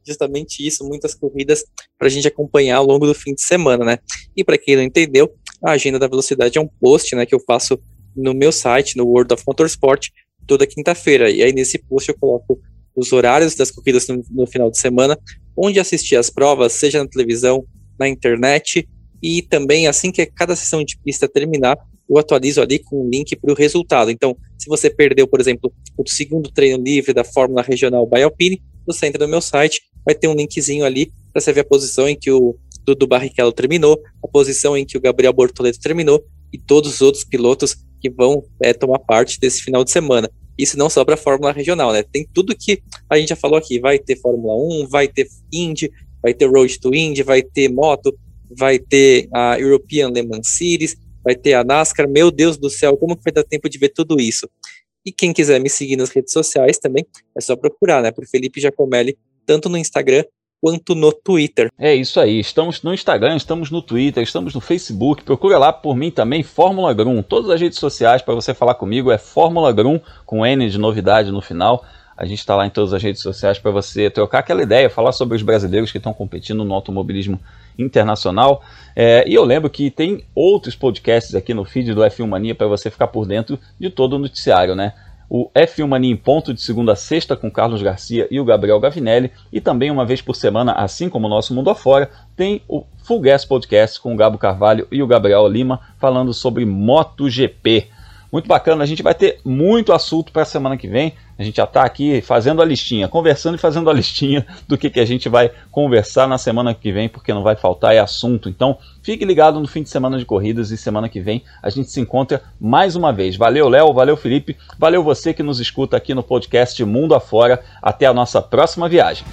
justamente isso, muitas corridas para a gente acompanhar ao longo do fim de semana, né? E para quem não entendeu, a agenda da velocidade é um post, né, que eu faço no meu site, no World of Motorsport, toda quinta-feira. E aí nesse post eu coloco os horários das corridas no, no, final de semana, onde assistir as provas, seja na televisão, na internet, e também assim que cada sessão de pista terminar, eu atualizo ali com um link para o resultado. Então, se você perdeu, por exemplo, o segundo treino livre da Fórmula Regional by Alpine, você entra no meu site, vai ter um linkzinho ali para você ver a posição em que o Dudu Barrichello terminou, a posição em que o Gabriel Bortoleto terminou e todos os outros pilotos que vão é, tomar parte desse final de semana. Isso não só para a Fórmula Regional, né? Tem tudo que a gente já falou aqui. Vai ter Fórmula 1, vai ter Indy, vai ter Road to Indy, vai ter moto, vai ter a European Le Mans Series, vai ter a NASCAR. Meu Deus do céu, como que vai dar tempo de ver tudo isso? E quem quiser me seguir nas redes sociais também, é só procurar, né? Por Felipe Giacomelli, tanto no Instagram quanto no Twitter. É isso aí, estamos no Instagram, estamos no Twitter, estamos no Facebook. Procura lá por mim também, Fórmula Grum. Todas as redes sociais para você falar comigo é Fórmula Grum, com N de novidade no final. A gente está lá em todas as redes sociais para você trocar aquela ideia, falar sobre os brasileiros que estão competindo no automobilismo internacional. É, e eu lembro que tem outros podcasts aqui no feed do F1 Mania para você ficar por dentro de todo o noticiário, né? O F1 Mania em ponto de segunda a sexta com Carlos Garcia e o Gabriel Gavinelli e também uma vez por semana, assim como o nosso Mundo Afora, tem o Full Gas Podcast com o Gabo Carvalho e o Gabriel Lima falando sobre MotoGP. Muito bacana, a gente vai ter muito assunto para a semana que vem. A gente já está aqui fazendo a listinha, conversando e fazendo a listinha do que, que a gente vai conversar na semana que vem, porque não vai faltar é assunto. Então, fique ligado no fim de semana de corridas e semana que vem a gente se encontra mais uma vez. Valeu, Léo, valeu, Felipe, valeu você que nos escuta aqui no podcast Mundo Afora. Até a nossa próxima viagem.